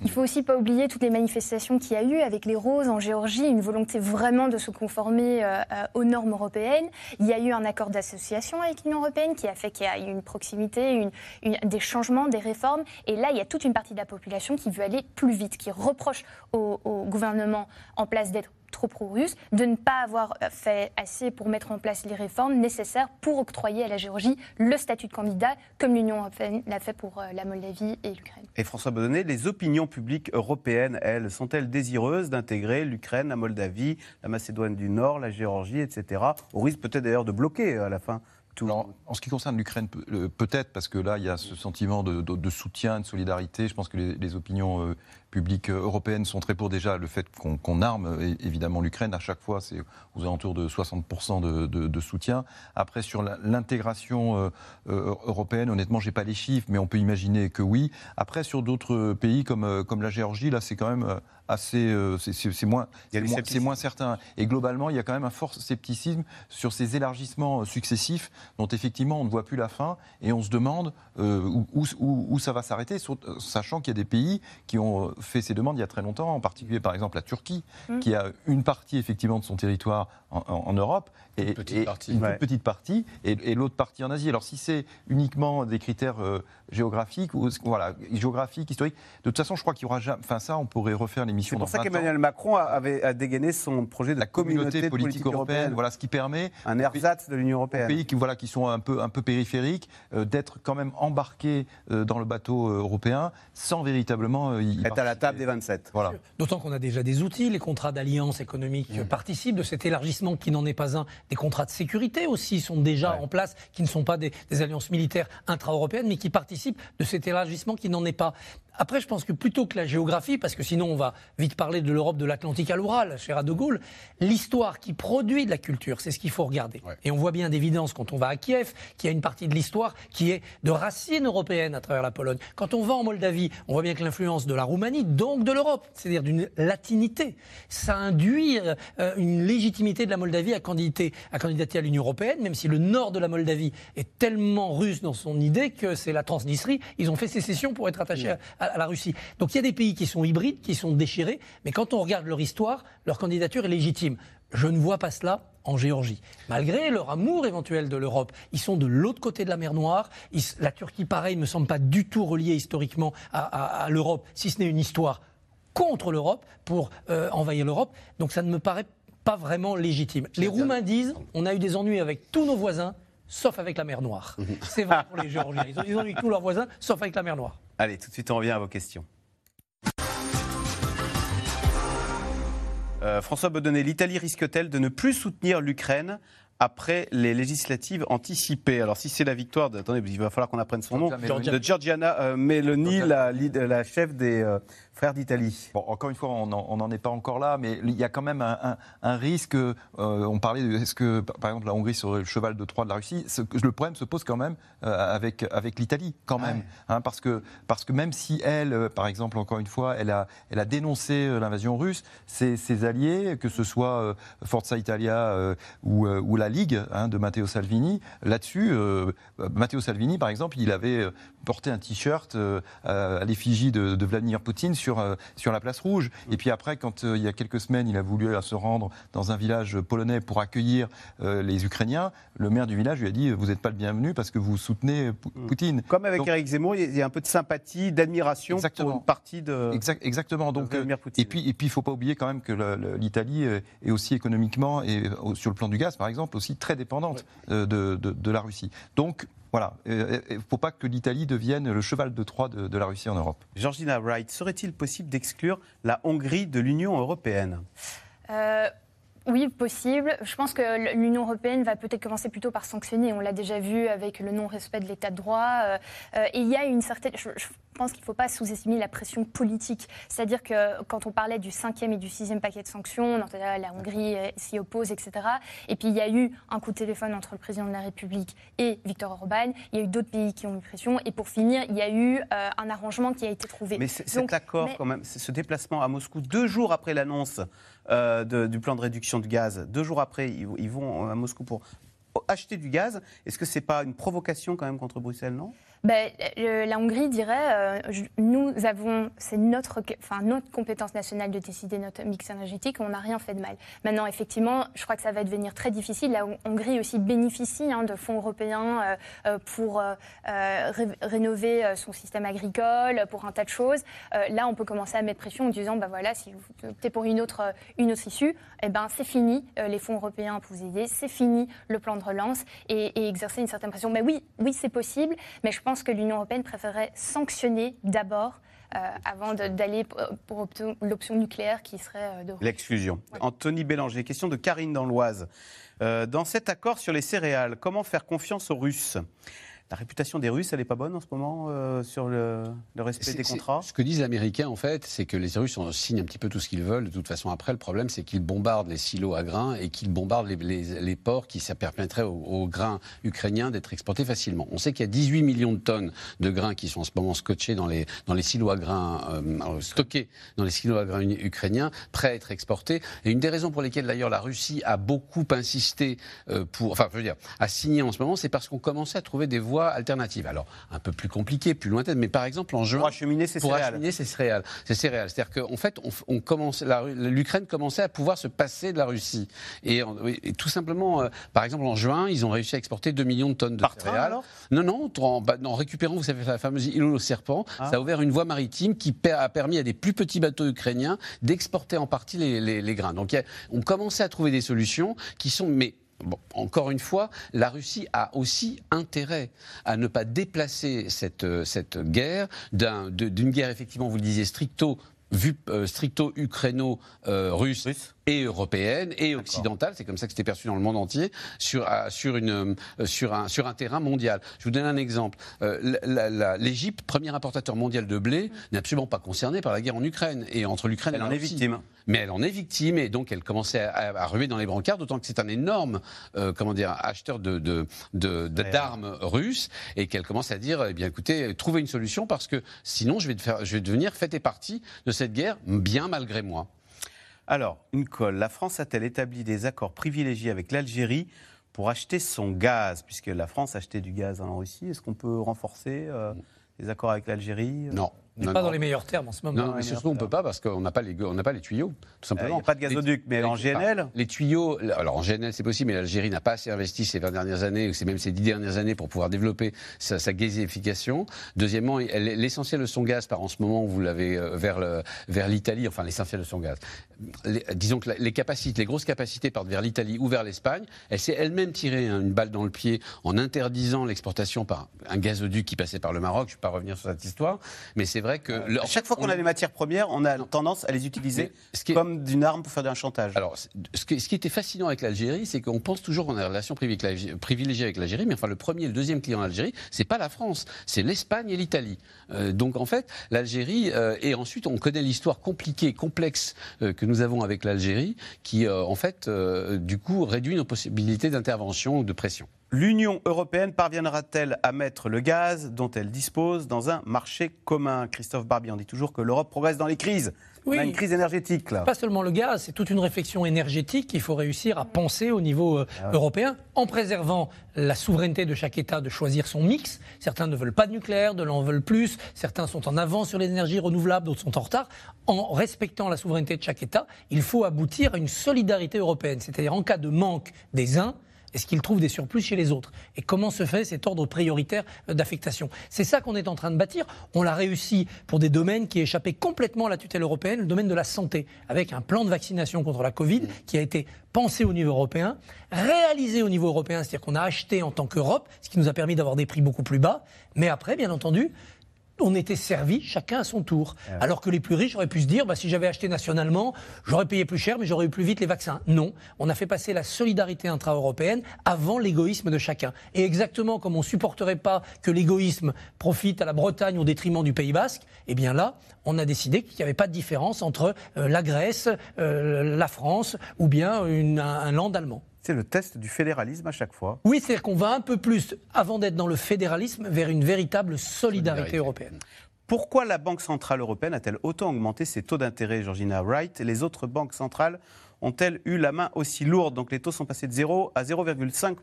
Il faut aussi pas oublier toutes les manifestations qu'il y a eu avec les roses en Géorgie, une volonté vraiment de se conformer euh, euh, aux normes européennes. Il y a eu un accord d'association avec l'Union européenne qui a fait qu'il y a une proximité, des changements, des réformes. Et là, il y a toute une partie de la population qui veut aller plus vite, qui reproche au, gouvernement en place d'être trop pro-russe, de ne pas avoir fait assez pour mettre en place les réformes nécessaires pour octroyer à la Géorgie le statut de candidat, comme l'Union européenne l'a fait pour euh, la Moldavie et l'Ukraine. Et François Baudonnet, les opinions publiques européennes, elles, sont-elles désireuses d'intégrer l'Ukraine, la Moldavie, la Macédoine du Nord, la Géorgie, etc., au risque peut-être d'ailleurs de bloquer à la fin en ce qui concerne l'Ukraine, euh, peut-être, parce que là, il y a ce sentiment de, soutien, de solidarité. Je pense que les, opinions euh, publiques euh, européennes sont très pour déjà le fait qu'on arme évidemment l'Ukraine. À chaque fois, c'est aux alentours de 60% de, soutien. Après, sur l'intégration européenne, honnêtement, j'ai pas les chiffres, mais on peut imaginer que oui. Après, sur d'autres pays comme, comme la Géorgie, là, c'est quand même assez. Euh, c'est moins, c'est moins certain. Et globalement, il y a quand même un fort scepticisme sur ces élargissements euh, successifs dont effectivement on ne voit plus la fin et on se demande euh, où, où, ça va s'arrêter, sachant qu'il y a des pays qui ont fait ces demandes il y a très longtemps, en particulier par exemple la Turquie, mmh. qui a une partie effectivement de son territoire en, Europe et, une petite partie, une petite partie et, l'autre partie en Asie. Alors si c'est uniquement des critères géographiques ou voilà géographiques, historiques, de toute façon, je crois qu'il y aura jamais. Enfin ça, on pourrait refaire les c'est pour ça qu'Emmanuel Macron avait a dégainé son projet de la communauté, politique, européenne, Voilà ce qui permet un ersatz de l'Union européenne. Pays qui voilà qui sont un peu un peu périphériques euh, d'être quand même embarqués euh, dans le bateau euh, européen sans véritablement y être à la table des 27. Voilà. D'autant qu'on a déjà des outils, les contrats d'alliance économique mmh. participent de cet élargissement qui n'en est pas un. Des contrats de sécurité aussi sont déjà en place, qui ne sont pas des, des alliances militaires intra-européennes, mais qui participent de cet élargissement qui n'en est pas. Après, je pense que plutôt que la géographie, parce que sinon on va vite parler de l'Europe de l'Atlantique à l'Oural, cher De Gaulle, l'histoire qui produit de la culture, c'est ce qu'il faut regarder. Et on voit bien d'évidence quand on va à Kiev qu'il y a une partie de l'histoire qui est de racines européennes à travers la Pologne. Quand on va en Moldavie, on voit bien que l'influence de la Roumanie, donc de l'Europe, c'est-à-dire d'une latinité, ça induit euh, une légitimité de la Moldavie à candidater à, candidater à l'Union européenne, même si le nord de la Moldavie est tellement russe dans son idée que c'est la Transnistrie. Ils ont fait sécession pour être attachés à à la Russie. Donc il y a des pays qui sont hybrides, qui sont déchirés, mais quand on regarde leur histoire, leur candidature est légitime. Je ne vois pas cela en Géorgie. Malgré leur amour éventuel de l'Europe, ils sont de l'autre côté de la mer Noire. la Turquie, pareil, ne me semble pas du tout reliée historiquement à, l'Europe, si ce n'est une histoire contre l'Europe, pour euh, envahir l'Europe. Donc ça ne me paraît pas vraiment légitime. Les Roumains disent on a eu des ennuis avec tous nos voisins, sauf avec la mer Noire. Mhm. C'est vrai pour les Géorgiens. Ils ont, ils ont eu tous leurs voisins, sauf avec la mer Noire. Allez, tout de suite, on revient à vos questions. Euh, François Baudonnet, l'Italie risque-t-elle de ne plus soutenir l'Ukraine après les législatives anticipées? Alors si c'est la victoire, de, attendez, il va falloir qu'on apprenne son nom, de Giorgiana euh, Meloni, la, la, chef des euh, frères d'Italie. Bon, encore une fois, on n'en est pas encore là, mais il y a quand même un, risque. Euh, on parlait de est-ce que, par exemple, la Hongrie serait le cheval de Troie de la Russie Le problème se pose quand même avec, avec l'Italie, quand même. Hein, parce, que, parce que même si elle, par exemple, encore une fois, elle a, elle a dénoncé l'invasion russe, ses, ses, alliés, que ce soit Forza Italia ou, ou la Ligue hein, de Matteo Salvini. Là-dessus, euh, Matteo Salvini, par exemple, il avait euh, porté un t-shirt euh, à l'effigie de, Vladimir Poutine sur, sur la place rouge. Et puis après, quand il y a quelques semaines, il a voulu se rendre dans un village polonais pour accueillir les Ukrainiens, le maire du village lui a dit Vous n'êtes pas le bienvenu parce que vous soutenez mm. Poutine. Comme avec Eric Zemmour, il y a un peu de sympathie, d'admiration pour une partie de. exactement. Donc, Vladimir Poutine. Et puis, et puis, il ne faut pas oublier quand même que l'Italie est aussi économiquement et sur le plan du gaz, par exemple, aussi très dépendante euh, de, la Russie. Donc, voilà, euh, il ne faut pas que l'Italie devienne le cheval de Troie de, la Russie en Europe. Georgina Wright, serait-il possible d'exclure la Hongrie de l'Union européenne? Euh, oui, possible. Je pense que l'Union européenne va peut-être commencer plutôt par sanctionner. On l'a déjà vu avec le non-respect de l'état de droit. et il y a une certaine. Je pense qu'il ne faut pas sous-estimer la pression politique. C'est-à-dire que quand on parlait du cinquième et du sixième paquet de sanctions, la Hongrie s'y oppose, etc. Et puis il y a eu un coup de téléphone entre le président de la République et Viktor Orban. Il y a eu d'autres pays qui ont eu pression. Et pour finir, il y a eu euh, un arrangement qui a été trouvé. Mais cet accord, quand même, ce déplacement à Moscou, deux jours après l'annonce euh, du plan de réduction de gaz, deux jours après, ils, vont à Moscou pour acheter du gaz. Est-ce que ce n'est pas une provocation quand même contre Bruxelles, non? Ben, La Hongrie dirait, euh, nous avons, c'est notre, notre compétence nationale de décider notre mix énergétique, on n'a rien fait de mal. Maintenant, effectivement, je crois que ça va devenir très difficile. La Hongrie aussi bénéficie hein, de fonds européens euh, euh, pour rénover son système agricole, pour un tas de choses. là, on peut commencer à mettre pression en disant, ben voilà, si vous optez pour une autre, une issue, eh ben, c'est fini les fonds européens pour vous aider, c'est fini le plan de relance et, et exercer une certaine pression. Mais oui, oui, c'est possible, mais je pense que l'Union européenne préférerait sanctionner d'abord euh, avant d'aller pour l'option nucléaire qui serait euh, de L'exclusion. Anthony Bélanger, question de Karine dans l'Oise. Euh, dans cet accord sur les céréales, comment faire confiance aux Russes? La réputation des Russes, elle n'est pas bonne en ce moment euh, sur le, respect des contrats? Ce que disent les Américains, en fait, c'est que les Russes signent un petit peu tout ce qu'ils veulent. De toute façon, après, le problème, c'est qu'ils bombardent les silos à grains et qu'ils bombardent les, ports qui ça permettrait aux, grains ukrainiens d'être exportés facilement. On sait qu'il y a 18 millions de tonnes de grains qui sont en ce moment scotchés dans les, dans les silos à grains, euh, stockés dans les silos à grains ukrainiens, prêts à être exportés. Et une des raisons pour lesquelles, d'ailleurs, la Russie a beaucoup insisté euh, pour, enfin, je veux dire, à signer en ce moment, c'est parce qu'on commençait à trouver des voies alternatives. Alors, un peu plus compliqué, plus lointaine, mais par exemple en juin. Pour acheminer ces céréales. Acheminer ces céréales. C'est céréales. C'est-à-dire qu'en fait, on, commence, l'Ukraine commençait à pouvoir se passer de la Russie. Et, tout simplement, euh, par exemple, en juin, ils ont réussi à exporter 2 millions de tonnes de céréales. non, non, bah, en, récupérant, vous savez, la fameuse île au serpent, ah. ça a ouvert une voie maritime qui a permis à des plus petits bateaux ukrainiens d'exporter en partie les, grains. Donc, on commençait à trouver des solutions qui sont, mais encore une fois, la Russie a aussi intérêt à ne pas déplacer cette, euh, cette guerre d'une guerre, effectivement, vous le disiez, stricto vu euh, stricto ukraino-russe euh, et européenne et occidentale, c'est comme ça que c'était perçu dans le monde entier, sur, sur, une, euh, sur, un, sur un terrain mondial. Je vous donne un exemple. Euh, L'Égypte, premier importateur mondial de blé, n'est absolument pas concernée par la guerre en Ukraine. Et entre l'Ukraine et la Elle en est victime. Mais elle en est victime et donc elle commençait à, ruer dans les brancards, d'autant que c'est un énorme euh, comment dire, acheteur d'armes de, de, de, russes et qu'elle commence à dire, eh bien écoutez, trouvez une solution parce que sinon je vais, faire, je vais devenir fait et partie de cette guerre, bien malgré moi. Alors, une colle. La France a-t-elle établi des accords privilégiés avec l'Algérie pour acheter son gaz? Puisque la France achetait du gaz en Russie, est-ce qu'on peut renforcer euh, les accords avec l'Algérie? Non. On n'est pas dans les meilleurs termes en ce moment. Non, mais surtout, on ne peut pas parce qu'on n'a pas, les, pas les tuyaux, tout simplement. Il n'y a pas de gazoduc, mais en GNL Les tuyaux, alors en GNL, c'est possible, mais l'Algérie n'a pas assez investi ces 20 dernières années, ou c'est même ces 10 dernières années, pour pouvoir développer sa, sa gazification. Deuxièmement, l'essentiel de son gaz part en ce moment, vous l'avez euh, vers l'Italie, enfin l'essentiel de son gaz. disons que les capacités, les grosses capacités partent vers l'Italie ou vers l'Espagne. Elle s'est elle-même tirée une balle dans le pied en interdisant l'exportation par un gazoduc qui passait par le Maroc. Je ne vais pas revenir sur cette histoire, mais c'est vrai que chaque fois qu'on a des matières premières, on a tendance à les utiliser comme d'une arme pour faire un chantage. Alors, ce qui, ce qui était fascinant avec l'Algérie, c'est qu'on pense toujours qu'on a une relation privilégiée avec l'Algérie, mais enfin le premier et le deuxième client en Algérie, c'est pas la France, c'est l'Espagne et l'Italie. Euh, donc en fait, l'Algérie euh, et ensuite on connaît l'histoire compliquée, complexe euh, que nous avons avec l'Algérie, qui en fait du coup réduit nos possibilités d'intervention ou de pression. L'Union européenne parviendra-t-elle à mettre le gaz dont elle dispose dans un marché commun? Christophe Barbier, on dit toujours que l'Europe progresse dans les crises. Oui. On a une crise énergétique là. Pas seulement le gaz, c'est toute une réflexion énergétique qu'il faut réussir à penser au niveau euh, ah européen en préservant la souveraineté de chaque État de choisir son mix. Certains ne veulent pas de nucléaire, d'autres en veulent plus. Certains sont en avance sur les énergies renouvelables, d'autres sont en retard. En respectant la souveraineté de chaque État, il faut aboutir à une solidarité européenne. C'est-à-dire en cas de manque des uns, est-ce qu'ils trouvent des surplus chez les autres Et comment se fait cet ordre prioritaire d'affectation C'est ça qu'on est en train de bâtir. On l'a réussi pour des domaines qui échappaient complètement à la tutelle européenne, le domaine de la santé, avec un plan de vaccination contre la Covid qui a été pensé au niveau européen, réalisé au niveau européen, c'est-à-dire qu'on a acheté en tant qu'Europe, ce qui nous a permis d'avoir des prix beaucoup plus bas. Mais après, bien entendu, on était servi chacun à son tour. Ah Alors que les plus riches auraient pu se dire, bah, si j'avais acheté nationalement, j'aurais payé plus cher, mais j'aurais eu plus vite les vaccins. Non, on a fait passer la solidarité intra-européenne avant l'égoïsme de chacun. Et exactement comme on ne supporterait pas que l'égoïsme profite à la Bretagne au détriment du Pays Basque, eh bien là, on a décidé qu'il n'y avait pas de différence entre euh, la Grèce, euh, la France ou bien un land allemand c'est le test du fédéralisme à chaque fois. Oui, c'est-à-dire qu'on va un peu plus, avant d'être dans le fédéralisme, vers une véritable solidarité, européenne. Pourquoi la Banque Centrale Européenne a-t-elle autant augmenté ses taux d'intérêt, Georgina Wright? Les autres banques centrales ont-elles eu la main aussi lourde? Donc les taux sont passés de 0 à 0,5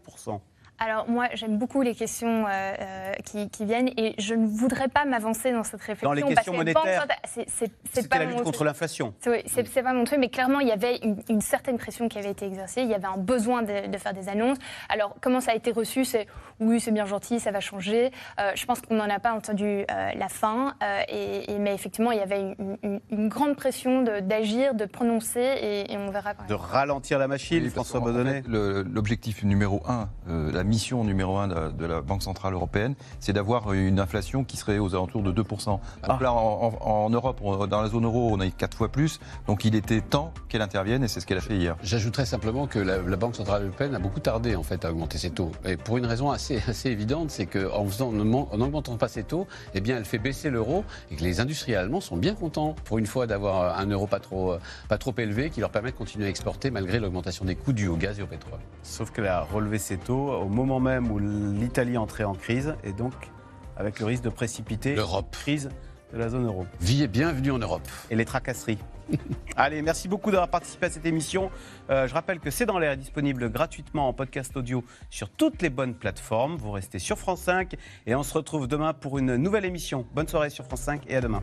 alors moi, j'aime beaucoup les questions euh, euh, qui, viennent et je ne voudrais pas m'avancer dans cette réflexion. Dans les questions monétaires, c'est pas la lutte contre l'inflation. C'est pas mon truc, mais clairement, il y avait une, certaine pression qui avait été exercée. Il y avait un besoin de, faire des annonces. Alors comment ça a été reçu C'est oui, c'est bien gentil, ça va changer. Euh, je pense qu'on n'en a pas entendu la fin, et, mais effectivement, il y avait une, grande pression d'agir, de, prononcer, et, on verra. de ralentir la machine, François Baudonnet. L'objectif numéro un, la la mission numéro un de, la Banque Centrale Européenne, c'est d'avoir une inflation qui serait aux alentours de 2%. Donc ah. là, en, Europe, dans la zone euro, on a quatre fois plus. Donc il était temps qu'elle intervienne et c'est ce qu'elle a fait hier. J'ajouterais simplement que la, Banque Centrale Européenne a beaucoup tardé en fait à augmenter ses taux. Et pour une raison assez, assez évidente, c'est qu'en n'augmentant pas ses taux, eh bien, elle fait baisser l'euro et que les industriels allemands sont bien contents pour une fois d'avoir un euro pas trop, pas trop élevé qui leur permet de continuer à exporter malgré l'augmentation des coûts dus au gaz et au pétrole. Sauf qu'elle a relevé ses taux au moment même où l'Italie entrait en crise et donc avec le risque de précipiter l'Europe crise de la zone euro. Vie et bienvenue en Europe. Et les tracasseries. Allez, merci beaucoup d'avoir participé à cette émission. Euh, je rappelle que C'est dans l'air est disponible gratuitement en podcast audio sur toutes les bonnes plateformes. Vous restez sur France 5 et on se retrouve demain pour une nouvelle émission. Bonne soirée sur France 5 et à demain.